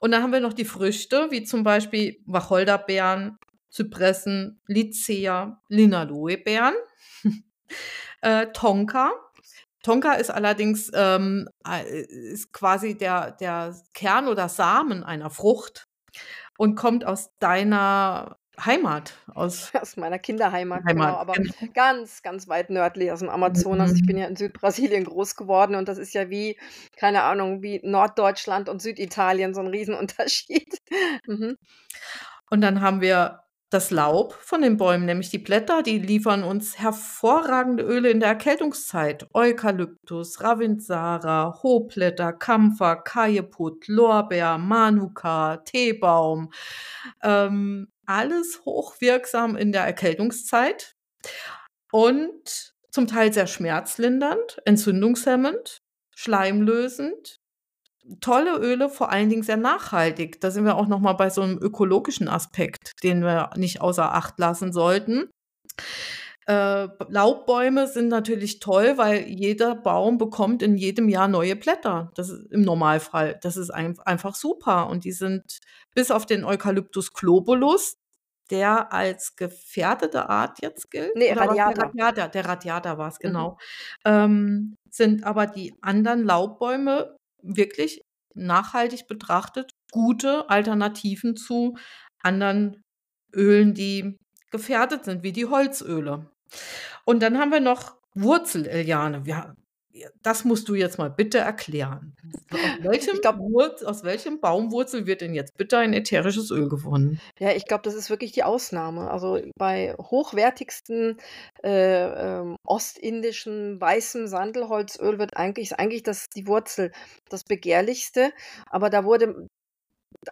Und dann haben wir noch die Früchte, wie zum Beispiel Wacholderbeeren, Zypressen, Lycea, Linaloebeeren, äh, Tonka. Tonka ist allerdings ähm, äh, ist quasi der, der Kern oder Samen einer Frucht und kommt aus deiner Heimat, aus, aus meiner Kinderheimat, Heimat, genau, aber genau. ganz, ganz weit nördlich aus dem Amazonas. Mhm. Ich bin ja in Südbrasilien groß geworden und das ist ja wie, keine Ahnung, wie Norddeutschland und Süditalien, so ein Riesenunterschied. mhm. Und dann haben wir das Laub von den Bäumen, nämlich die Blätter, die liefern uns hervorragende Öle in der Erkältungszeit. Eukalyptus, Ravintsara, Hohblätter, Kampfer, Kajeput, Lorbeer, Manuka, Teebaum. Ähm, alles hochwirksam in der Erkältungszeit und zum Teil sehr schmerzlindernd, entzündungshemmend, schleimlösend. Tolle Öle, vor allen Dingen sehr nachhaltig. Da sind wir auch noch mal bei so einem ökologischen Aspekt, den wir nicht außer Acht lassen sollten. Äh, Laubbäume sind natürlich toll, weil jeder Baum bekommt in jedem Jahr neue Blätter. Das ist im Normalfall. Das ist ein, einfach super. Und die sind bis auf den Eucalyptus globulus, der als gefährdete Art jetzt gilt. Nee, was? Der Radiata. Radiata, der Radiata war es, Mhm. genau. Ähm, sind aber die anderen Laubbäume wirklich nachhaltig betrachtet gute Alternativen zu anderen Ölen, die gefährdet sind, wie die Holzöle. Und dann haben wir noch Wurzel-Eliane. Wir das musst du jetzt mal bitte erklären. Aus welchem Ich glaube Wurz aus welchem Baumwurzel wird denn jetzt bitte ein ätherisches Öl gewonnen? Ja, ich glaube, das ist wirklich die Ausnahme. Also, bei hochwertigsten, äh, ähm, ostindischen weißem Sandelholzöl wird eigentlich ist eigentlich das die Wurzel das Begehrlichste, aber da wurde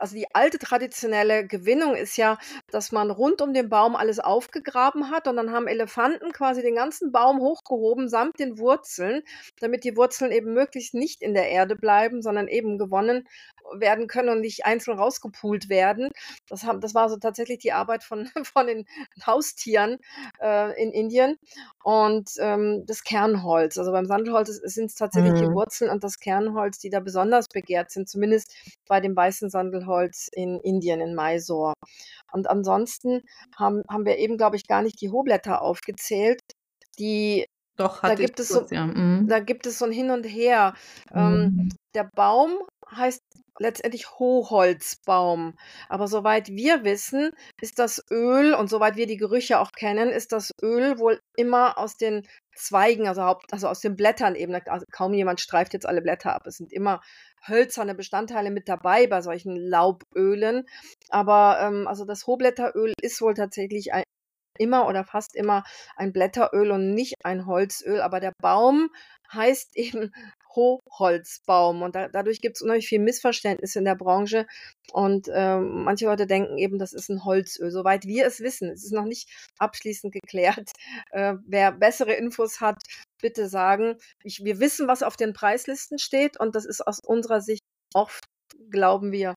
also, die alte traditionelle Gewinnung ist ja, dass man rund um den Baum alles aufgegraben hat und dann haben Elefanten quasi den ganzen Baum hochgehoben samt den Wurzeln, damit die Wurzeln eben möglichst nicht in der Erde bleiben, sondern eben gewonnen werden können und nicht einzeln rausgepult werden. Das haben das war so tatsächlich die Arbeit von von den Haustieren, äh, in Indien und, ähm, das Kernholz. Also, beim Sandelholz sind es tatsächlich die Mhm. Wurzeln und das Kernholz, die da besonders begehrt sind, zumindest bei dem weißen Sandelholz in Indien, in Mysore. Und ansonsten haben haben wir eben, glaube ich, gar nicht die Hochblätter aufgezählt, die Doch, da gibt es so kurz, ja. Mhm. da gibt es so 'n Hin und Her. Ähm, Mhm. der Baum heißt letztendlich Hochholzbaum, aber soweit wir wissen, ist das Öl und soweit wir die Gerüche auch kennen, ist das Öl wohl immer aus den Zweigen, also haupt also aus den Blättern eben. Also, kaum jemand streift jetzt alle Blätter ab. Es sind immer hölzerne Bestandteile mit dabei bei solchen Laubölen. Aber, ähm, also das Hochblätteröl ist wohl tatsächlich ei immer oder fast immer ein Blätteröl und nicht ein Holzöl, aber der Baum heißt eben Hochholzbaum und da dadurch gibt's unheimlich viel Missverständnis in der Branche und, ähm, manche Leute denken eben, das ist 'n Holzöl. Soweit wir es wissen, es ist noch nicht abschließend geklärt. Äh, wer bessere Infos hat, bitte sagen. Ich wir wissen, was auf den Preislisten steht und das ist aus unserer Sicht oft, glauben wir,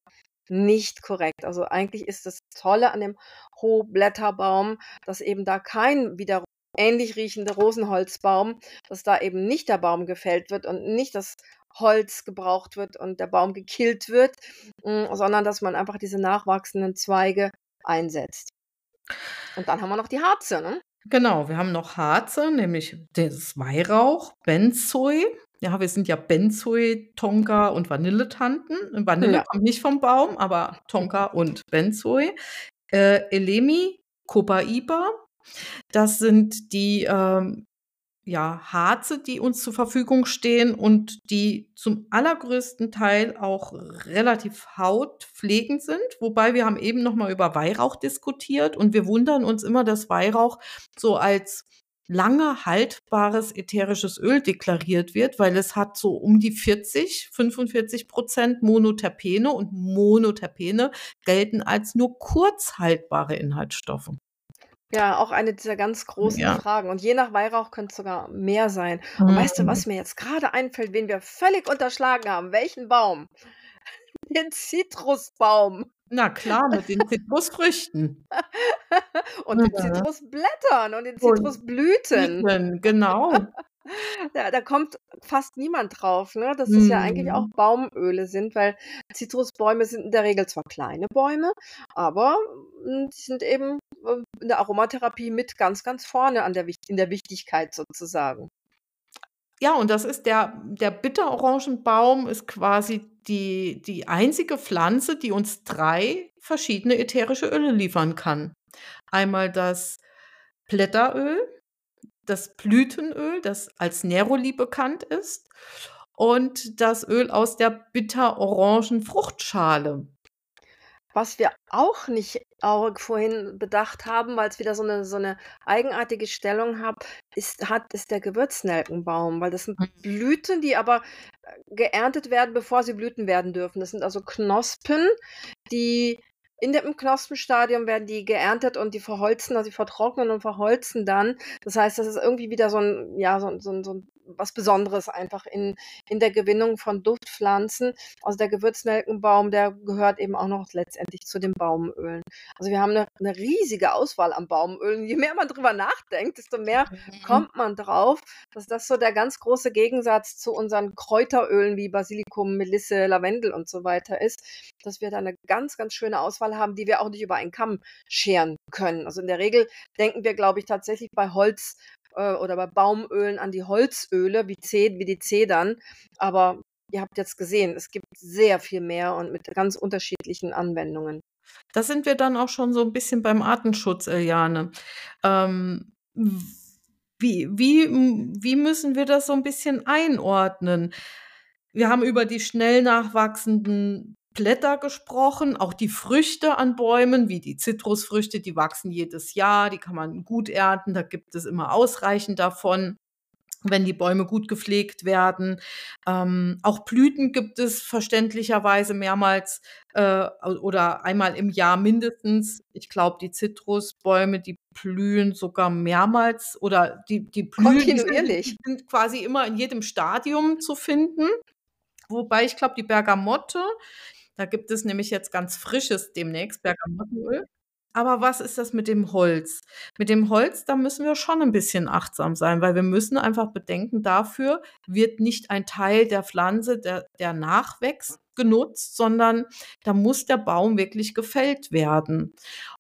nicht korrekt. Also, eigentlich ist das Tolle an dem Hochblätterbaum, dass eben da kein wiederum ähnlich riechender Rosenholzbaum dass da eben nicht der Baum gefällt wird und nicht das Holz gebraucht wird und der Baum gekillt wird, hm, sondern dass man einfach diese nachwachsenden Zweige einsetzt. Und dann haben wir noch die Harze, ne? Genau, wir haben noch Harze, nämlich das Weihrauch, Benzoi. Ja, wir sind ja Benzoi, Tonka und Vanilletanten. Vanille Ja. kommt nicht vom Baum, aber Tonka und Benzoi. Äh, Elemi, Copaiba. Das sind die, ähm, ja, Harze, die uns zur Verfügung stehen und die zum allergrößten Teil auch relativ hautpflegend sind. Wobei wir haben eben noch mal über Weihrauch diskutiert und wir wundern uns immer, dass Weihrauch so als lange haltbares ätherisches Öl deklariert wird, weil es hat so um die 40, 45% Monoterpene und Monoterpene gelten als nur kurz haltbare Inhaltsstoffe. Ja, auch eine dieser ganz großen Ja. Fragen. Und je nach Weihrauch könnte es sogar mehr sein. Und weißt du, Mhm. was mir jetzt grade einfällt, wen wir völlig unterschlagen haben? Welchen Baum? Den Zitrusbaum. Na klar, mit den Zitrusfrüchten. Und den Mhm. Zitrusblättern und den Und Zitrusblüten. Blüten, genau. Ja, da kommt fast niemand drauf, ne, dass das ja eigentlich auch Mhm. Baumöle sind, weil Zitrusbäume sind in der Regel zwar kleine Bäume, aber, hm, die sind eben, äh, in der Aromatherapie mit ganz, ganz vorne an der in der Wichtigkeit sozusagen. Ja, und das ist der der Bitterorangenbaum ist quasi die die einzige Pflanze, die uns 3 verschiedene ätherische Öle liefern kann. Einmal das Blätteröl, das Blütenöl, das als Neroli bekannt ist, und das Öl aus der Bitterorangenfruchtschale. Was wir auch nicht auch vorhin bedacht haben, weil's wieder so 'ne so 'ne eigenartige Stellung hat, ist hat ist der Gewürznelkenbaum, weil das sind Mhm. Blüten, die aber, äh, geerntet werden, bevor sie Blüten werden dürfen. Das sind also Knospen, die in der im Knospenstadium werden die geerntet und die verholzen also, die vertrocknen und verholzen dann. Das heißt, das ist irgendwie wieder so 'n ja, so so so 'n was Besonderes einfach in, in der Gewinnung von Duftpflanzen. Also der Gewürznelkenbaum, der gehört eben auch noch letztendlich zu den Baumölen. Also wir haben eine, eine riesige Auswahl an Baumölen. Je mehr man drüber nachdenkt, desto mehr mhm. kommt man drauf, dass das so der ganz große Gegensatz zu unseren Kräuterölen wie Basilikum, Melisse, Lavendel und so weiter ist, dass wir da eine ganz, ganz schöne Auswahl haben, die wir auch nicht über einen Kamm scheren können. Also in der Regel denken wir, glaube ich, tatsächlich bei Holz äh, oder bei Baumölen an die Holzöle, wie, Zed, wie die Zedern. Aber ihr habt jetzt gesehen, es gibt sehr viel mehr und mit ganz unterschiedlichen Anwendungen. Da sind wir dann auch schon so ein bisschen beim Artenschutz, Eliane. Ähm, wie, wie, wie müssen wir das so ein bisschen einordnen? Wir haben über die schnell nachwachsenden Blätter gesprochen, auch die Früchte an Bäumen, wie die Zitrusfrüchte, die wachsen jedes Jahr, die kann man gut ernten, da gibt es immer ausreichend davon wenn die Bäume gut gepflegt werden. Ähm, auch Blüten gibt es verständlicherweise mehrmals äh, oder einmal im Jahr mindestens. Ich glaube, die Zitrusbäume, die blühen sogar mehrmals oder die, die blühen Kontinuierlich. Sind quasi immer in jedem Stadium zu finden. Wobei ich glaube, die Bergamotte, da gibt es nämlich jetzt ganz frisches demnächst, Bergamottenöl. Aber was ist das mit dem Holz? Mit dem Holz, da müssen wir schon ein bisschen achtsam sein, weil wir müssen einfach bedenken, dafür wird nicht ein Teil der Pflanze, der, der nachwächst, genutzt, sondern da muss der Baum wirklich gefällt werden.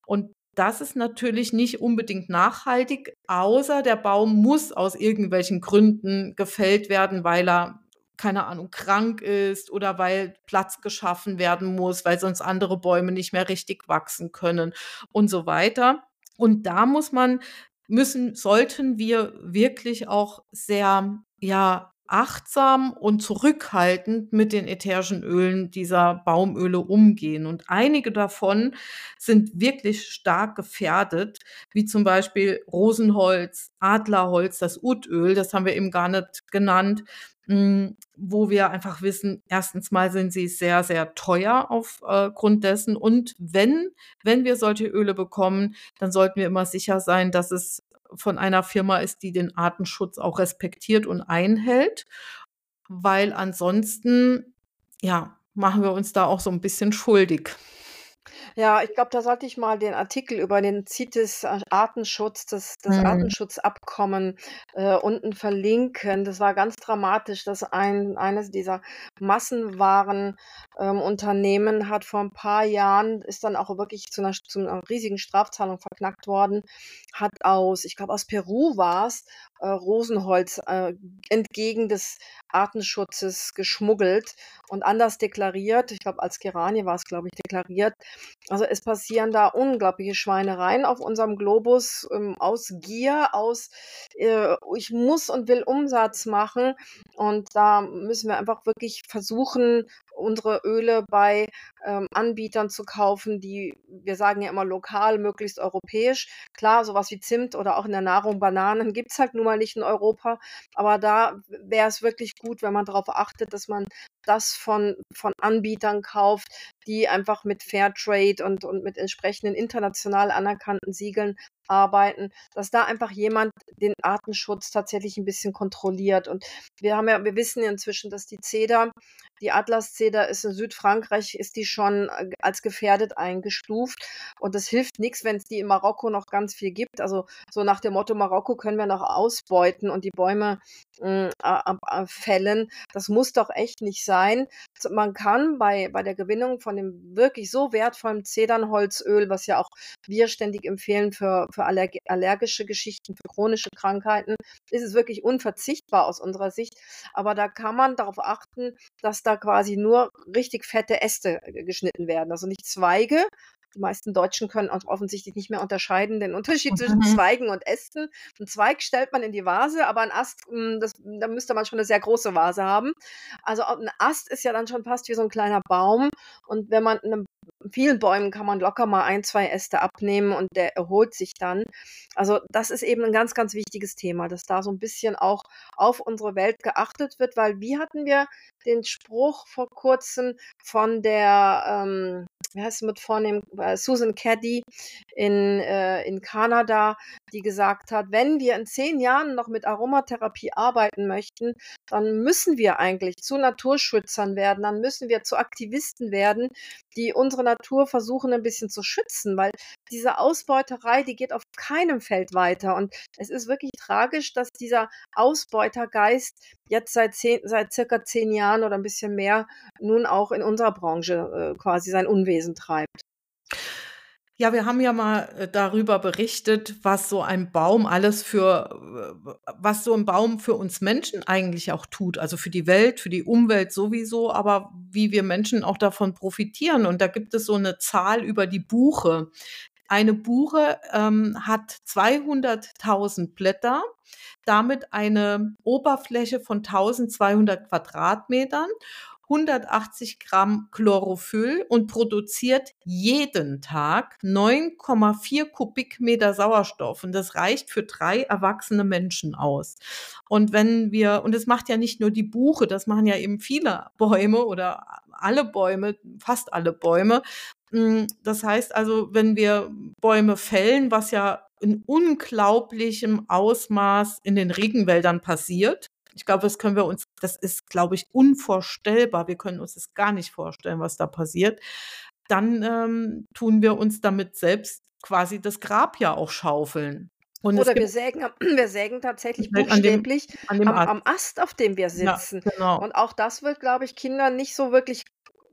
Und das ist natürlich nicht unbedingt nachhaltig, außer der Baum muss aus irgendwelchen Gründen gefällt werden, weil er keine Ahnung, krank ist oder weil Platz geschaffen werden muss, weil sonst andere Bäume nicht mehr richtig wachsen können und so weiter. Und da muss man, müssen, sollten wir wirklich auch sehr, ja, achtsam und zurückhaltend mit den ätherischen Ölen dieser Baumöle umgehen. Und einige davon sind wirklich stark gefährdet, wie zum Beispiel Rosenholz, Adlerholz, das Utöl, das haben wir eben gar nicht genannt. Hm, wo wir einfach wissen, erstens mal sind sie sehr, sehr teuer aufgrund äh, dessen. Und wenn, wenn wir solche Öle bekommen, dann sollten wir immer sicher sein, dass es von einer Firma ist, die den Artenschutz auch respektiert und einhält, weil ansonsten, ja, machen wir uns da auch so ein bisschen schuldig. Ja, ich glaube, da sollte ich mal den Artikel über den CITES äh, Artenschutz, das, das Mhm. Artenschutzabkommen äh, unten verlinken. Das war ganz dramatisch, dass ein, eines dieser Massenwarenunternehmen ähm, hat vor ein paar Jahren, ist dann auch wirklich zu einer, zu einer riesigen Strafzahlung verknackt worden, hat aus, ich glaube aus Peru war es, äh, Rosenholz äh, entgegen des Artenschutzes geschmuggelt und anders deklariert. Ich glaube, als Geranie war es, glaube ich, deklariert. Also es passieren da unglaubliche Schweinereien auf unserem Globus ähm, aus Gier, aus äh, ich muss und will Umsatz machen. Und da müssen wir einfach wirklich versuchen, unsere Öle bei ähm, Anbietern zu kaufen, die, wir sagen ja immer lokal, möglichst europäisch. Klar, sowas wie Zimt oder auch in der Nahrung Bananen gibt es halt nun mal nicht in Europa. Aber da wäre es wirklich gut, wenn man darauf achtet, dass man das von, von Anbietern kauft, die einfach mit Fairtrade und, und mit entsprechenden international anerkannten Siegeln arbeiten, dass da einfach jemand den Artenschutz tatsächlich ein bisschen kontrolliert. Und wir haben ja, wir wissen ja inzwischen, dass die Zeder, die Atlaszeder ist in Südfrankreich, ist die schon äh, als gefährdet eingestuft. Und das hilft nichts, wenn es die in Marokko noch ganz viel gibt. Also so nach dem Motto, Marokko können wir noch ausbeuten und die Bäume äh, fällen. Das muss doch echt nicht sein. Man kann bei, bei der Gewinnung von dem wirklich so wertvollen Zedernholzöl, was ja auch wir ständig empfehlen für, für allergische Geschichten, für chronische Krankheiten, ist es wirklich unverzichtbar aus unserer Sicht. Aber da kann man darauf achten, dass da quasi nur richtig fette Äste äh, geschnitten werden. Also nicht Zweige, die meisten Deutschen können offensichtlich nicht mehr unterscheiden den Unterschied zwischen. Zweigen und Ästen. Ein Zweig stellt man in die Vase, aber ein Ast, hm, das, da müsste man schon eine sehr große Vase haben. Also ein Ast ist ja dann schon fast wie so ein kleiner Baum. Und wenn man in vielen Bäumen kann man locker mal ein, zwei Äste abnehmen und der erholt sich dann. Also das ist eben ein ganz, ganz wichtiges Thema, dass da so ein bisschen auch auf unsere Welt geachtet wird, weil wie hatten wir den Spruch vor kurzem von der ähm, wie heißt es mit Vornehmen, äh, Susan Caddy in, äh, in Kanada, die gesagt hat, wenn wir in zehn Jahren noch mit Aromatherapie arbeiten möchten, dann müssen wir eigentlich zu Naturschützern werden, dann müssen wir zu Aktivisten werden, die unsere Natur versuchen ein bisschen zu schützen, weil diese Ausbeuterei, die geht auf keinem Feld weiter. Und es ist wirklich tragisch, dass dieser Ausbeutergeist jetzt seit, zehn, seit circa zehn Jahren oder ein bisschen mehr nun auch in unserer Branche äh, quasi sein Unwesen treibt. Ja, wir haben ja mal äh, darüber berichtet, was so ein Baum alles für, äh, was so ein Baum für uns Menschen eigentlich auch tut. Also für die Welt, für die Umwelt sowieso, aber wie wir Menschen auch davon profitieren. Und da gibt es so eine Zahl über die Buche. Eine Buche ähm, hat 200.000 Blätter, damit eine Oberfläche von 1200 Quadratmetern 180 Gramm Chlorophyll und produziert jeden Tag 9,4 Kubikmeter Sauerstoff. Und das reicht für drei erwachsene Menschen aus. Und wenn wir, und das macht ja nicht nur die Buche, das machen ja eben viele Bäume oder alle Bäume, fast alle Bäume. Hm, das heißt also, wenn wir Bäume fällen, was ja in unglaublichem Ausmaß in den Regenwäldern passiert, ich glaube, das können wir uns, das ist, glaube ich, unvorstellbar. Wir können uns das gar nicht vorstellen, was da passiert. Dann ähm, tun wir uns damit selbst quasi das Grab ja auch schaufeln. Und Oder wir sägen, wir sägen tatsächlich buchstäblich an dem, an dem am, am, Ast, auf dem wir sitzen. Ja, genau. Und auch das wird, glaube ich, Kindern nicht so wirklich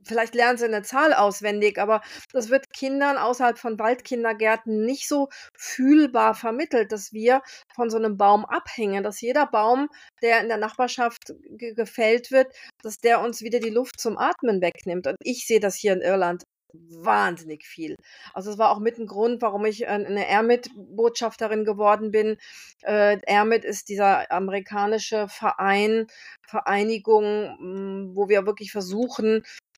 vielleicht lernen sie eine Zahl auswendig, aber das wird Kindern außerhalb von Waldkindergärten nicht so fühlbar vermittelt, dass wir von so einem Baum abhängen, dass jeder Baum, der in der Nachbarschaft gefällt wird, dass der uns wieder die Luft zum Atmen wegnimmt. Und ich sehe das hier in Irland wahnsinnig viel. Also es war auch mit ein Grund, warum ich eine Ermit-Botschafterin geworden bin. Äh, ist dieser amerikanische Verein, Vereinigung, hm, wo wir wirklich versuchen,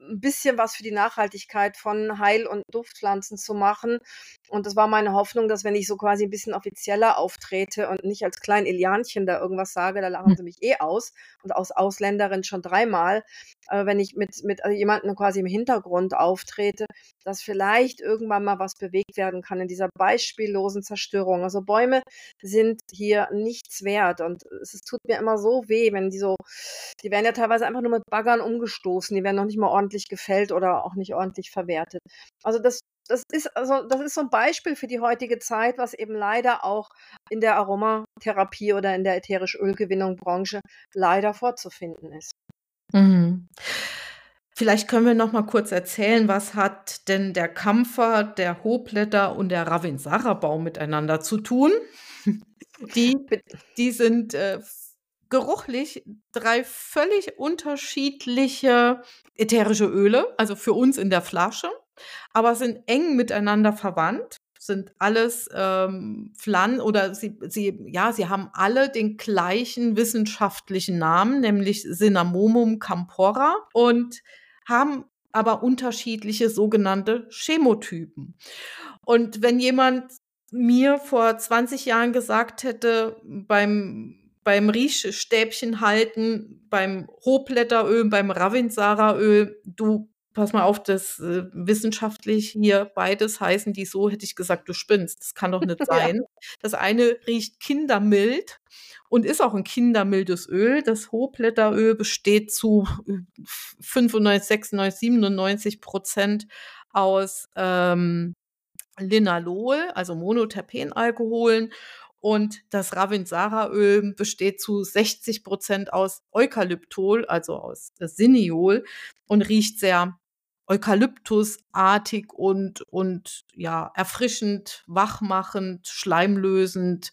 ein bisschen was für die Nachhaltigkeit von Heil- und Duftpflanzen zu machen. Und das war meine Hoffnung, dass wenn ich so quasi ein bisschen offizieller auftrete und nicht als klein Ilianchen da irgendwas sage, da lachen hm. sie mich eh aus und aus Ausländerin schon dreimal, äh, wenn ich mit, mit äh, jemandem quasi im Hintergrund auftrete, dass vielleicht irgendwann mal was bewegt werden kann in dieser beispiellosen Zerstörung. Also Bäume sind hier nichts wert und es, es tut mir immer so weh, wenn die so, die werden ja teilweise einfach nur mit Baggern umgestoßen, die werden noch nicht mal ordentlich gefällt oder auch nicht ordentlich verwertet. Also das das ist also das ist so ein Beispiel für die heutige Zeit, was eben leider auch in der Aromatherapie oder in der ätherisch Ölgewinnung Branche leider vorzufinden ist. Mhm. Vielleicht können wir noch mal kurz erzählen, was hat denn der Kampfer, der Hohblätter und der Ravinsara-Baum miteinander zu tun? Die, die sind äh, geruchlich drei völlig unterschiedliche ätherische Öle, also für uns in der Flasche, aber sind eng miteinander verwandt sind alles ähm, Pflanzen oder sie, sie, ja, sie haben alle den gleichen wissenschaftlichen Namen, nämlich Cinnamomum campora und haben aber unterschiedliche sogenannte Chemotypen. Und wenn jemand mir vor 20 Jahren gesagt hätte, beim beim Riechstäbchen halten, beim Hohblätteröl, beim Ravinsara-Öl, du pass mal auf, das äh, wissenschaftlich hier beides heißen die so, hätte ich gesagt, du spinnst. Das kann doch nicht sein. Ja. Das eine riecht kindermild und ist auch ein kindermildes Öl. Das Hohblätteröl besteht zu 95, 96, 97 Prozent aus ähm, Linalol, also Monoterpenalkoholen und das Ravinsara-Öl besteht zu 60 Prozent aus Eukalyptol, also aus Siniol und riecht sehr Eukalyptusartig und, und ja, erfrischend, wachmachend, schleimlösend.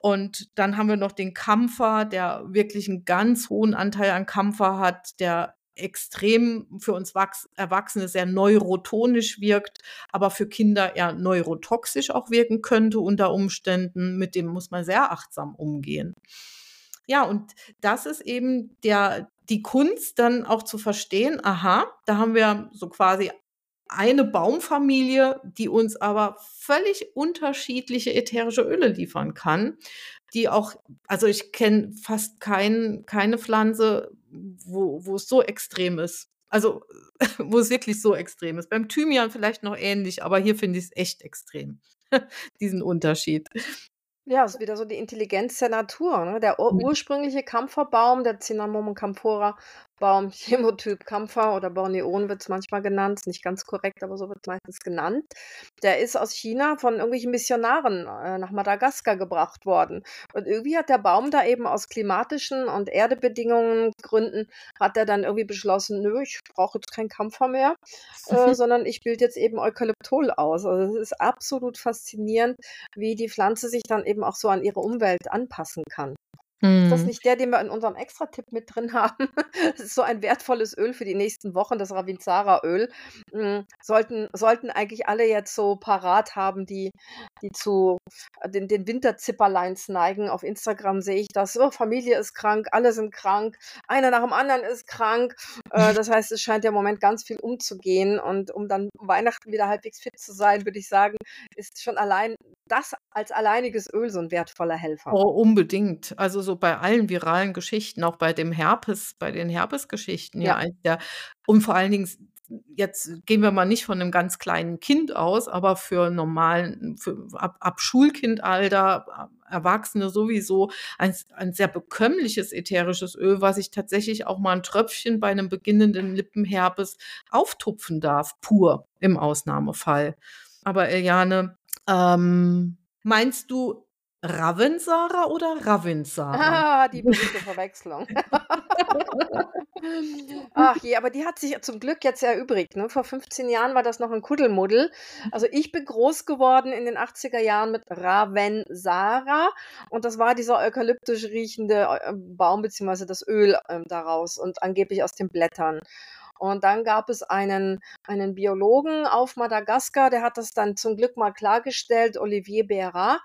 Und dann haben wir noch den Kampfer, der wirklich einen ganz hohen Anteil an Kampfer hat, der extrem für uns Erwachsene sehr neurotonisch wirkt, aber für Kinder eher neurotoxisch auch wirken könnte unter Umständen. Mit dem muss man sehr achtsam umgehen. Ja, und das ist eben der, die Kunst dann auch zu verstehen, aha, da haben wir so quasi eine Baumfamilie, die uns aber völlig unterschiedliche ätherische Öle liefern kann, die auch, also ich kenne fast kein, keine Pflanze, wo, wo es so extrem ist Also, wo es wirklich so extrem ist. Beim Thymian vielleicht noch ähnlich, aber hier finde ich es echt extrem, diesen Unterschied. Ja, ist wieder so die Intelligenz der Natur, ne? Der Mhm. ursprüngliche Kampferbaum, der Cinnamomum camphora Baum, Chemotyp Kampfer oder Borneon wird's manchmal genannt, ist nicht ganz korrekt, aber so wird's meistens genannt. Der ist aus China von irgendwelchen Missionaren, äh, nach Madagaskar gebracht worden. Und irgendwie hat der Baum da eben aus klimatischen und Erdebedingungen Gründen hat er dann irgendwie beschlossen: „Nö, ich brauche jetzt keinen Kampfer mehr, äh, sondern ich bilde jetzt eben Eukalyptol aus.“ Also, es ist absolut faszinierend, wie die Pflanze sich dann eben auch so an ihre Umwelt anpassen kann. Ist das Mhm. nicht der, den wir in unserem Extratipp mit drin haben? Das ist so ein wertvolles Öl für die nächsten Wochen, das Ravinzara-Öl. Hm, sollten sollten eigentlich alle jetzt so parat haben, die die zu äh, den den Winterzipperleins neigen. Auf Instagram sehe ich das: „Oh, Familie ist krank, alle sind krank, einer nach dem anderen ist krank.“ Äh, das heißt, es scheint ja im Moment ganz viel umzugehen und um dann Weihnachten wieder halbwegs fit zu sein, würde ich sagen, ist schon allein das als alleiniges Öl so 'n wertvoller Helfer. Oh, unbedingt. Also, so bei allen viralen Geschichten, auch bei dem Herpes bei den Herpesgeschichten, ja, Ja. der und vor allen Dingen jetzt gehen wir mal nicht von 'nem ganz kleinen Kind aus, aber für normalen für ab ab Schulkindalter, Erwachsene sowieso ein ein sehr bekömmliches ätherisches Öl, was ich tatsächlich auch mal 'n Tröpfchen bei 'nem beginnenden Lippenherpes auftupfen darf, pur im Ausnahmefall. Aber Eliane, ähm, meinst du Ravensara oder Ravintsara? Ah, die berühmte Verwechslung. Ach je, aber die hat sich zum Glück jetzt erübrigt, ne? Vor 15 Jahren war das noch 'n Kuddelmuddel. Also, ich bin groß geworden in den 80er Jahren mit Ravensara und das war dieser eukalyptisch riechende, äh, Baum beziehungsweise das Öl, ähm, daraus und angeblich aus den Blättern. Und dann gab es einen einen Biologen auf Madagaskar, der hat das dann zum Glück mal klargestellt, Olivier Béraud.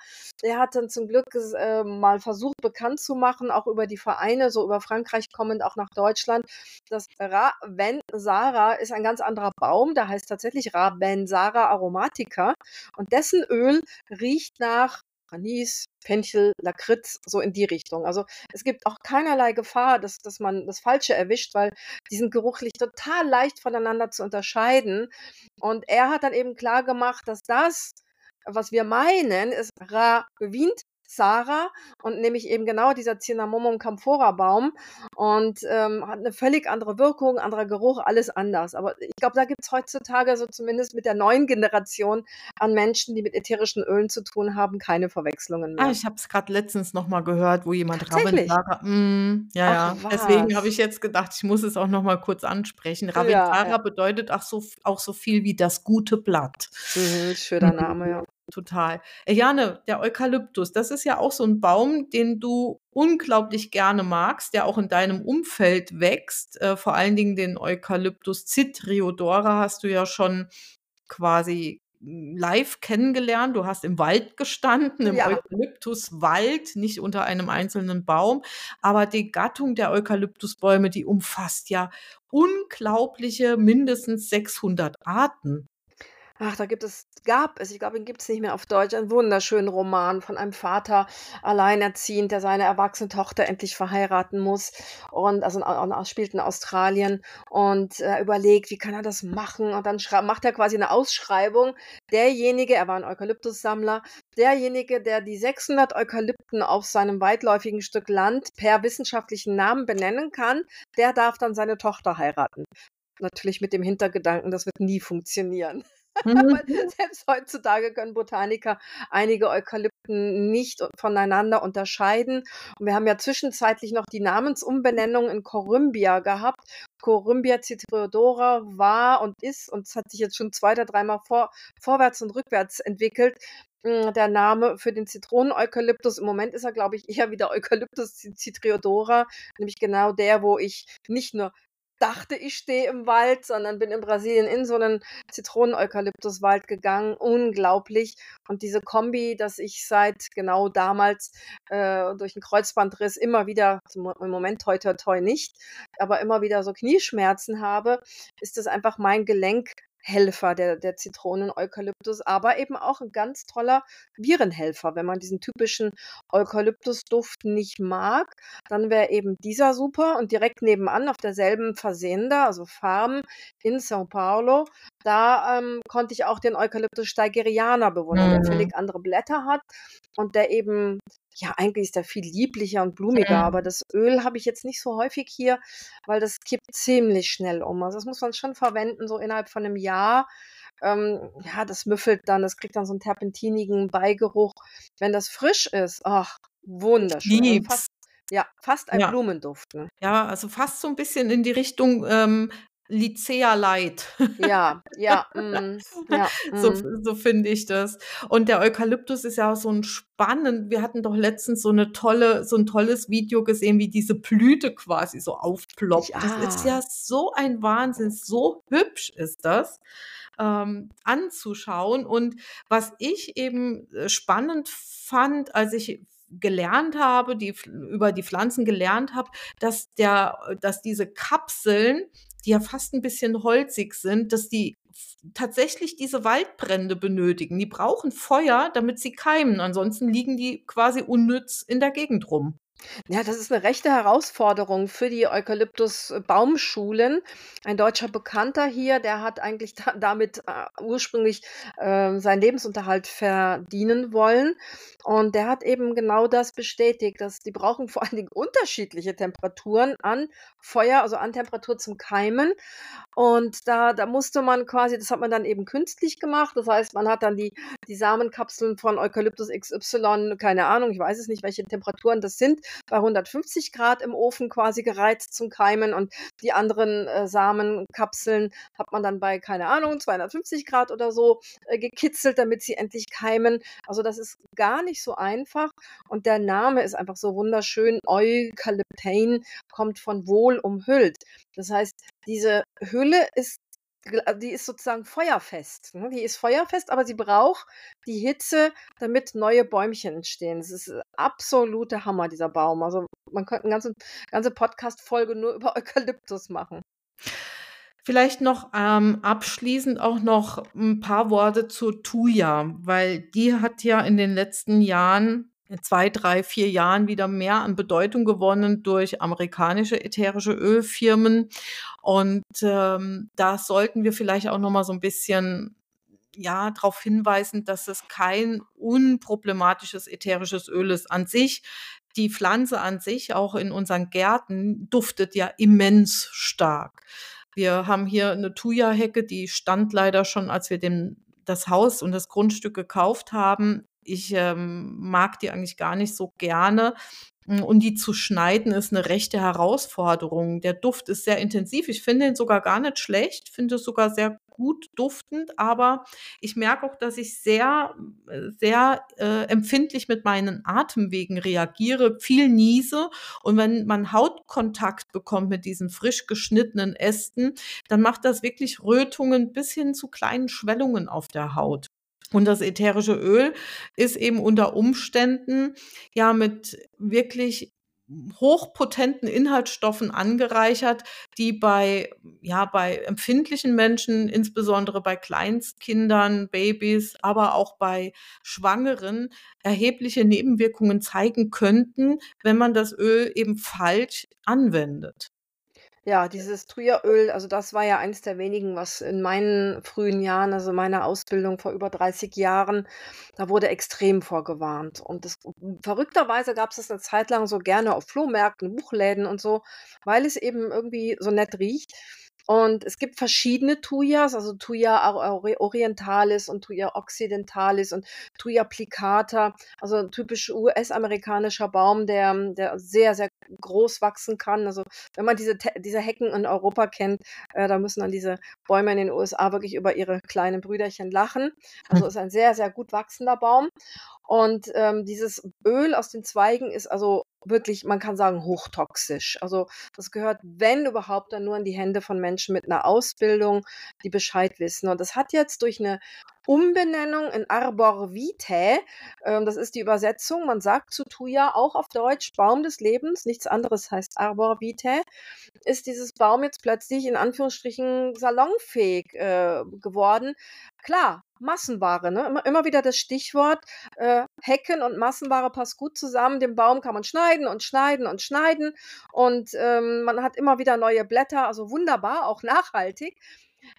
Der hat dann zum Glück äh, mal versucht, bekannt zu machen, auch über die Vereine, so über Frankreich kommend auch nach Deutschland. Das Ravensara ist ein ganz anderer Baum, der heißt tatsächlich Ravensara aromatica und dessen Öl riecht nach Anis, Fenchel, Lakritz, so in die Richtung. Also, es gibt auch keinerlei Gefahr, dass dass man das Falsche erwischt, weil die sind geruchlich total leicht voneinander zu unterscheiden. Und er hat dann eben klargemacht, dass das, was wir meinen, ist Ravintsara und nämlich eben genau dieser Cinnamomum camphora Baum und, ähm, hat 'ne völlig andere Wirkung, anderer Geruch, alles anders. Aber ich glaube, da gibt's heutzutage so zumindest mit der neuen Generation an Menschen, die mit ätherischen Ölen zu tun haben, keine Verwechslungen Ah, mehr. ich habe es grad letztens noch mal gehört, wo jemand? Ravensara mhm, ja, Ach ja. Deswegen habe ich jetzt gedacht, ich muss es auch noch mal kurz ansprechen. Ja, Ravintsara ja. bedeutet ach so auch so viel wie das gute Blatt. Mhm, schöner Mhm, Name, ja. Total. Eliane, der Eukalyptus, das ist ja auch so 'n Baum, den du unglaublich gerne magst, der auch in deinem Umfeld wächst. Äh, vor allen Dingen den Eucalyptus Zytriodora hast du ja schon quasi, hm, live kennengelernt. Du hast im Wald gestanden, im Ja. Eukalyptuswald, nicht unter einem einzelnen Baum. Aber die Gattung der Eukalyptusbäume, die umfasst ja unglaubliche mindestens 600 Arten. Ach, da gibt es gab es, ich glaube, ihn gibt's nicht mehr auf Deutsch, einen wunderschönen Roman von einem Vater, alleinerziehend, der seine erwachsene Tochter endlich verheiraten muss und also, in spielt in Australien und er überlegt, wie kann er das machen? Und dann macht er quasi 'ne Ausschreibung. Derjenige er war 'n Eukalyptussammler, derjenige, der die 600 Eukalypten auf seinem weitläufigen Stück Land per wissenschaftlichen Namen benennen kann, der darf dann seine Tochter heiraten. Natürlich mit dem Hintergedanken, das wird nie funktionieren. Mhm. selbst heutzutage können Botaniker einige Eukalypten nicht voneinander unterscheiden. Und wir haben ja zwischenzeitlich noch die Namensumbenennung in Corymbia gehabt. Corymbia Zytriodora war und ist und es hat sich jetzt schon 2 oder dreimal vor vorwärts und rückwärts entwickelt, hm, der Name für den Zitronen-Eukalyptus. Im Moment ist er, glaube ich, eher wieder Eucalyptus cy Zytriodora, nämlich genau der, wo ich nicht nur dachte, ich stehe im Wald, sondern bin in Brasilien in so 'nen Zitronen-Eukalyptuswald gegangen. Unglaublich. Und diese Kombi, dass ich seit genau damals, äh, durch 'n Kreuzbandriss immer wieder zum im Moment toi toi toi nicht, aber immer wieder so Knieschmerzen habe, ist das einfach mein Gelenkband Helfer, der, der Zitronen-Eukalyptus, aber eben auch ein ganz toller Virenhelfer. Wenn man diesen typischen Eukalyptusduft nicht mag, dann wäre eben dieser super. Und direkt nebenan auf derselben Fazenda, also Farm in Sao Paulo, da ähm, konnte ich auch den Eukalyptus steigeriana bewundern, der Mhm. völlig andere Blätter hat und der eben, ja, eigentlich ist der viel lieblicher und blumiger, Mhm. aber das Öl habe ich jetzt nicht so häufig hier, weil das kippt ziemlich schnell um. Also das muss man schon verwenden, so innerhalb von einem Jahr. Ähm, ja, das müffelt dann, das kriegt dann so einen terpentinigen Beigeruch. Wenn das frisch ist, ach, wunderschön. Also Lieb's. fast, ja, fast ein Ja. Blumenduft. Ne? Ja, also fast so ein bisschen in die Richtung, ähm, Lycea Light. Ja, ja, mm, ja, So mm. so finde ich das. Und der Eukalyptus ist ja auch so 'n spannend wir hatten doch letztens so 'ne tolle so 'n tolles Video gesehen, wie diese Blüte quasi so aufploppt. Das ist Ja. ja so ein Wahnsinn, so hübsch ist das, ähm, anzuschauen. Und was ich eben, äh, spannend fand, als ich gelernt habe, die über die Pflanzen gelernt habe, dass der dass diese Kapseln, die ja fast 'n bisschen holzig sind, dass die tatsächlich diese Waldbrände benötigen. Die brauchen Feuer, damit sie keimen, ansonsten liegen die quasi unnütz in der Gegend rum. Ja, das ist eine rechte Herausforderung für die Eukalyptus-Baumschulen. Ein deutscher Bekannter hier, der hat eigentlich da damit, äh, ursprünglich, ähm, seinen Lebensunterhalt verdienen wollen. Und der hat eben genau das bestätigt, dass die brauchen vor allen Dingen unterschiedliche Temperaturen an Feuer, also an Temperatur zum Keimen. Und da da musste man quasi das hat man dann eben künstlich gemacht. Das heißt, man hat dann die die Samenkapseln von Eukalyptus XY, keine Ahnung, ich weiß es nicht, welche Temperaturen das sind, bei 150 Grad im Ofen quasi gereizt zum Keimen und die anderen, äh, Samenkapseln hat man dann bei, keine Ahnung, 250 Grad oder so, äh, gekitzelt, damit sie endlich keimen. Also, das ist gar nicht so einfach und der Name ist einfach so wunderschön. Eucalyptane kommt von wohl umhüllt. Das heißt, diese Hülle ist die ist sozusagen feuerfest, ne? Die ist feuerfest, aber sie braucht die Hitze, damit neue Bäumchen entstehen. Das ist, äh, absoluter Hammer, dieser Baum. Also, man könnte 'n ganze ganze Podcast-Folge nur über Eukalyptus machen. Vielleicht noch, ähm, abschließend auch noch 'n paar Worte zur Thuja, weil die hat ja in den letzten Jahren, 2, 3, 4 Jahren wieder mehr an Bedeutung gewonnen durch amerikanische ätherische Ölfirmen. Und, ähm, da sollten wir vielleicht auch noch mal so 'n bisschen, ja, drauf hinweisen, dass es kein unproblematisches ätherisches Öl ist an sich. Die Pflanze an sich, auch in unseren Gärten, duftet ja immens stark. Wir haben hier 'ne Thuja-Hecke, die stand leider schon, als wir den das Haus und das Grundstück gekauft haben. Ich, ähm, mag die eigentlich gar nicht so gerne. Hm, und die zu schneiden ist 'ne rechte Herausforderung. Der Duft ist sehr intensiv. Ich finde ihn sogar gar nicht schlecht, finde es sogar sehr gut duftend, aber ich merke auch, dass ich sehr sehr, äh, empfindlich mit meinen Atemwegen reagiere, viel niese und wenn man Hautkontakt bekommt mit diesen frisch geschnittenen Ästen, dann macht das wirklich Rötungen bis hin zu kleinen Schwellungen auf der Haut. Und das ätherische Öl ist eben unter Umständen ja mit wirklich hochpotenten Inhaltsstoffen angereichert, die bei ja, bei empfindlichen Menschen, insbesondere bei Kleinstkindern, Babys, aber auch bei Schwangeren erhebliche Nebenwirkungen zeigen könnten, wenn man das Öl eben falsch anwendet. Ja, dieses Thujaöl, also das war ja eins der wenigen, was in meinen frühen Jahren, also meiner Ausbildung vor über 30 Jahren, da wurde extrem vorgewarnt. Und das verrückterweise gab's das 'ne Zeit lang so gerne auf Flohmärkten, Buchläden und so, weil es eben irgendwie so nett riecht. Und es gibt verschiedene Thujas, also ore orientalis und Thuja occidentalis und Thuja plicata, also 'n typisch US-amerikanischer Baum, der der sehr, sehr groß wachsen kann. Also, wenn man diese diese Hecken in Europa kennt, äh, da müssen dann diese Bäume in den USA wirklich über ihre kleinen Brüderchen lachen. Also, ist ein sehr, sehr gut wachsender Baum. Und ähm, dieses Öl aus den Zweigen ist also wirklich, man kann sagen, hochtoxisch. Also das gehört, wenn überhaupt, dann nur in die Hände von Menschen mit einer Ausbildung, die Bescheid wissen. Und das hat jetzt durch eine Umbenennung in Arbor Vitae, ähm, das ist die Übersetzung, man sagt zu Tuya auch auf Deutsch Baum des Lebens, nichts anderes heißt Arbor Vitae, ist dieses Baum jetzt plötzlich in Anführungsstrichen salonfähig äh, geworden. Klar, Massenware, ne? Immer, immer wieder das Stichwort, äh, Hecken und Massenware passt gut zusammen. Den Baum kann man schneiden und schneiden und schneiden und ähm, man hat immer wieder neue Blätter, also wunderbar, auch nachhaltig.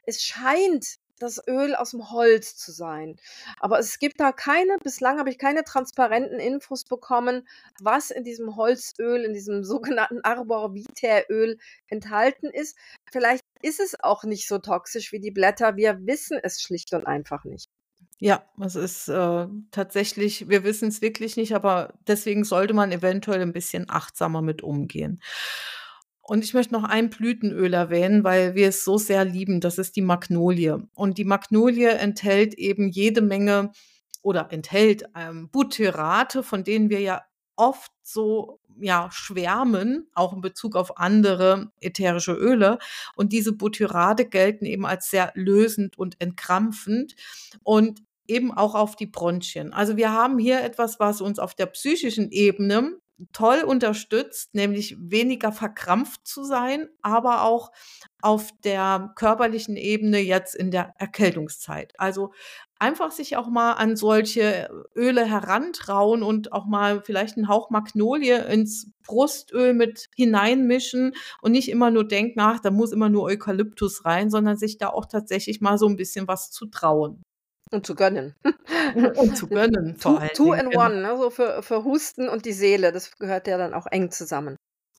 Es scheint das Öl aus dem Holz zu sein. Aber es gibt da keine, bislang habe ich keine transparenten Infos bekommen, was in diesem Holzöl, in diesem sogenannten Arbor Vitae Öl enthalten ist. Vielleicht ist es auch nicht so toxisch wie die Blätter. Wir wissen es schlicht und einfach nicht. Ja, es ist äh, tatsächlich, wir wissen es wirklich nicht, aber deswegen sollte man eventuell ein bisschen achtsamer mit umgehen. Und ich möchte noch ein Blütenöl erwähnen, weil wir es so sehr lieben. Das ist die Magnolie. Und die Magnolie enthält eben jede Menge oder enthält ähm, Butyrate, von denen wir ja oft so ja schwärmen, auch in Bezug auf andere ätherische Öle. Und diese Butyrate gelten eben als sehr lösend und entkrampfend und eben auch auf die Bronchien. Also wir haben hier etwas, was uns auf der psychischen Ebene toll unterstützt, nämlich weniger verkrampft zu sein, aber auch auf der körperlichen Ebene jetzt in der Erkältungszeit. Also einfach sich auch mal an solche Öle herantrauen und auch mal vielleicht einen Hauch Magnolie ins Brustöl mit hineinmischen und nicht immer nur denken, ach, da muss immer nur Eukalyptus rein, sondern sich da auch tatsächlich mal so ein bisschen was zu trauen. Und zu gönnen. Und zu gönnen vor Two, two in one, ne? so für, für Husten und die Seele. Das gehört ja dann auch eng zusammen.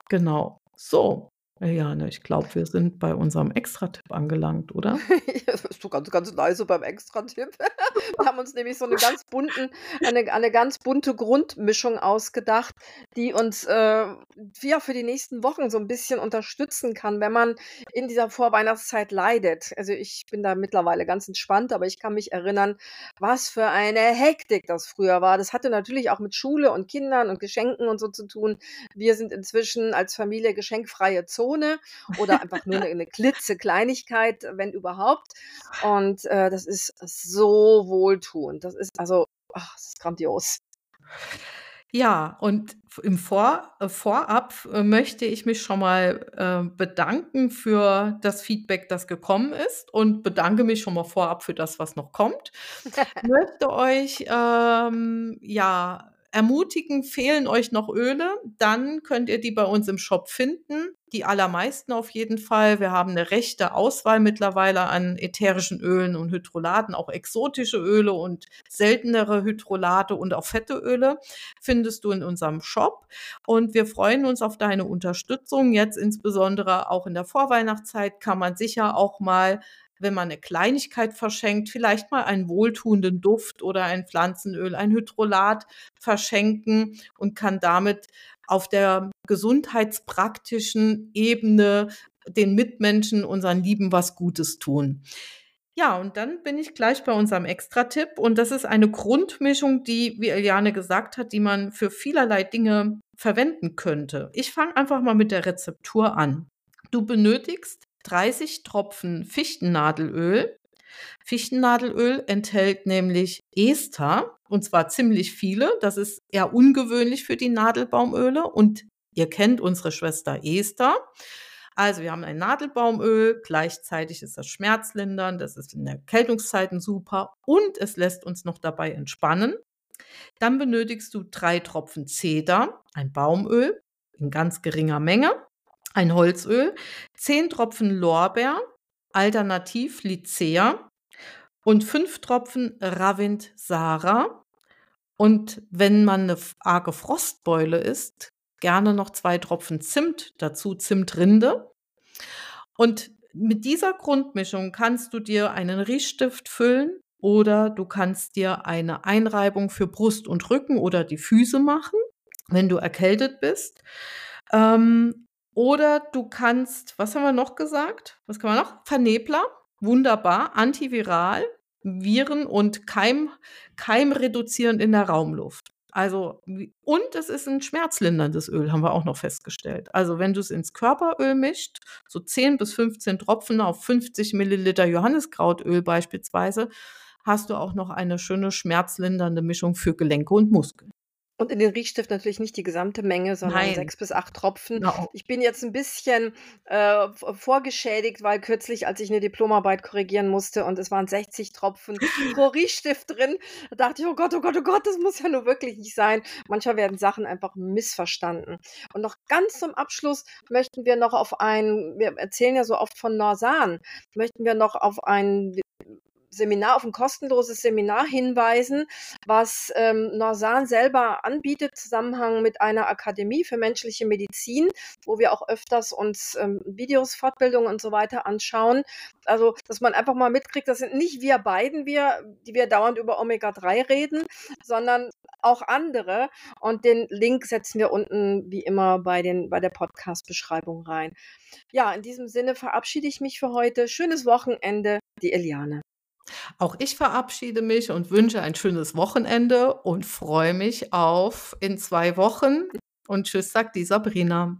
Genau. So, Eliane, ich glaube, wir sind bei unserem Extratipp angelangt, oder? das bist du ganz, ganz leise beim Extratipp. Wir haben uns nämlich so eine ganz bunten, eine, eine ganz bunte Grundmischung ausgedacht, die uns äh, ja, für die nächsten Wochen so ein bisschen unterstützen kann, wenn man in dieser Vorweihnachtszeit leidet. Also ich bin da mittlerweile ganz entspannt, aber ich kann mich erinnern, was für eine Hektik das früher war. Das hatte natürlich auch mit Schule und Kindern und Geschenken und so zu tun. Wir sind inzwischen als Familie geschenkfreie Zone oder einfach nur eine, eine klitzekleinigkeit, wenn überhaupt. Und äh, das ist so wohltuend. Das ist also, ach, das ist grandios. Ja, und im Vor äh, Vorab äh, möchte ich mich schon mal äh, bedanken für das Feedback, das gekommen ist und bedanke mich schon mal vorab für das, was noch kommt. möchte euch ähm, ja ermutigen, fehlen euch noch Öle, dann könnt ihr die bei uns im Shop finden. Die allermeisten auf jeden Fall. Wir haben eine rechte Auswahl mittlerweile an ätherischen Ölen und Hydrolaten, auch exotische Öle und seltenere Hydrolate und auch fette Öle findest du in unserem Shop. Und wir freuen uns auf deine Unterstützung. Jetzt insbesondere auch in der Vorweihnachtszeit kann man sicher auch mal wenn man eine Kleinigkeit verschenkt, vielleicht mal einen wohltuenden Duft oder ein Pflanzenöl, ein Hydrolat verschenken und kann damit auf der gesundheitspraktischen Ebene den Mitmenschen, unseren Lieben was Gutes tun. Ja, und dann bin ich gleich bei unserem Extra-Tipp. Und das ist eine Grundmischung, die, wie Eliane gesagt hat, die man für vielerlei Dinge verwenden könnte. Ich fange einfach mal mit der Rezeptur an. Du benötigst 30 Tropfen Fichtennadelöl. Fichtennadelöl enthält nämlich Ester, und zwar ziemlich viele. Das ist eher ungewöhnlich für die Nadelbaumöle. Und ihr kennt unsere Schwester Ester. Also wir haben ein Nadelbaumöl, gleichzeitig ist das schmerzlindernd, das ist in Erkältungszeiten super und es lässt uns noch dabei entspannen. Dann benötigst du drei Tropfen Zeder, ein Baumöl in ganz geringer Menge ein Holzöl, 10 Tropfen Lorbeer, alternativ Lycea und 5 Tropfen Ravint-Sara. Und wenn man eine arge Frostbeule ist, gerne noch zwei Tropfen Zimt dazu, Zimtrinde. Und mit dieser Grundmischung kannst du dir einen Riechstift füllen oder du kannst dir eine Einreibung für Brust und Rücken oder die Füße machen, wenn du erkältet bist. Ähm, oder du kannst, was haben wir noch gesagt? Was kann man noch? Vernebler, wunderbar, antiviral. Viren und Keim, keimreduzierend in der Raumluft. Also, und es ist ein schmerzlinderndes Öl, haben wir auch noch festgestellt. Also, wenn du es ins Körperöl mischt, so 10 bis 15 Tropfen auf 50 Milliliter Johanniskrautöl beispielsweise, hast du auch noch eine schöne schmerzlindernde Mischung für Gelenke und Muskeln. Und in den Riechstift natürlich nicht die gesamte Menge, sondern Nein. 6 bis 8 Tropfen. Genau. Ich bin jetzt ein bisschen, äh, vorgeschädigt, weil kürzlich, als ich eine Diplomarbeit korrigieren musste und es waren 60 Tropfen pro Riechstift drin, da dachte ich: „Oh Gott, oh Gott, oh Gott, das muss ja nur wirklich nicht sein.“ Manchmal werden Sachen einfach missverstanden. Und noch ganz zum Abschluss möchten wir noch auf ein wir erzählen ja so oft von Norsan, möchten wir noch auf ein Seminar, auf ein kostenloses Seminar hinweisen, was ähm, Norsan selber anbietet, Zusammenhang mit einer Akademie für menschliche Medizin, wo wir auch öfters uns ähm, Videos, Fortbildungen und so weiter anschauen. Also, dass man einfach mal mitkriegt, das sind nicht wir beiden, wir, die wir dauernd über Omega-3 reden, sondern auch andere. Und den Link setzen wir unten wie immer bei, den, bei der Podcast-Beschreibung rein. Ja, in diesem Sinne verabschiede ich mich für heute. Schönes Wochenende, die Eliane. Auch ich verabschiede mich und wünsche ein schönes Wochenende und freue mich auf in zwei Wochen. Und tschüss, sagt die Sabrina.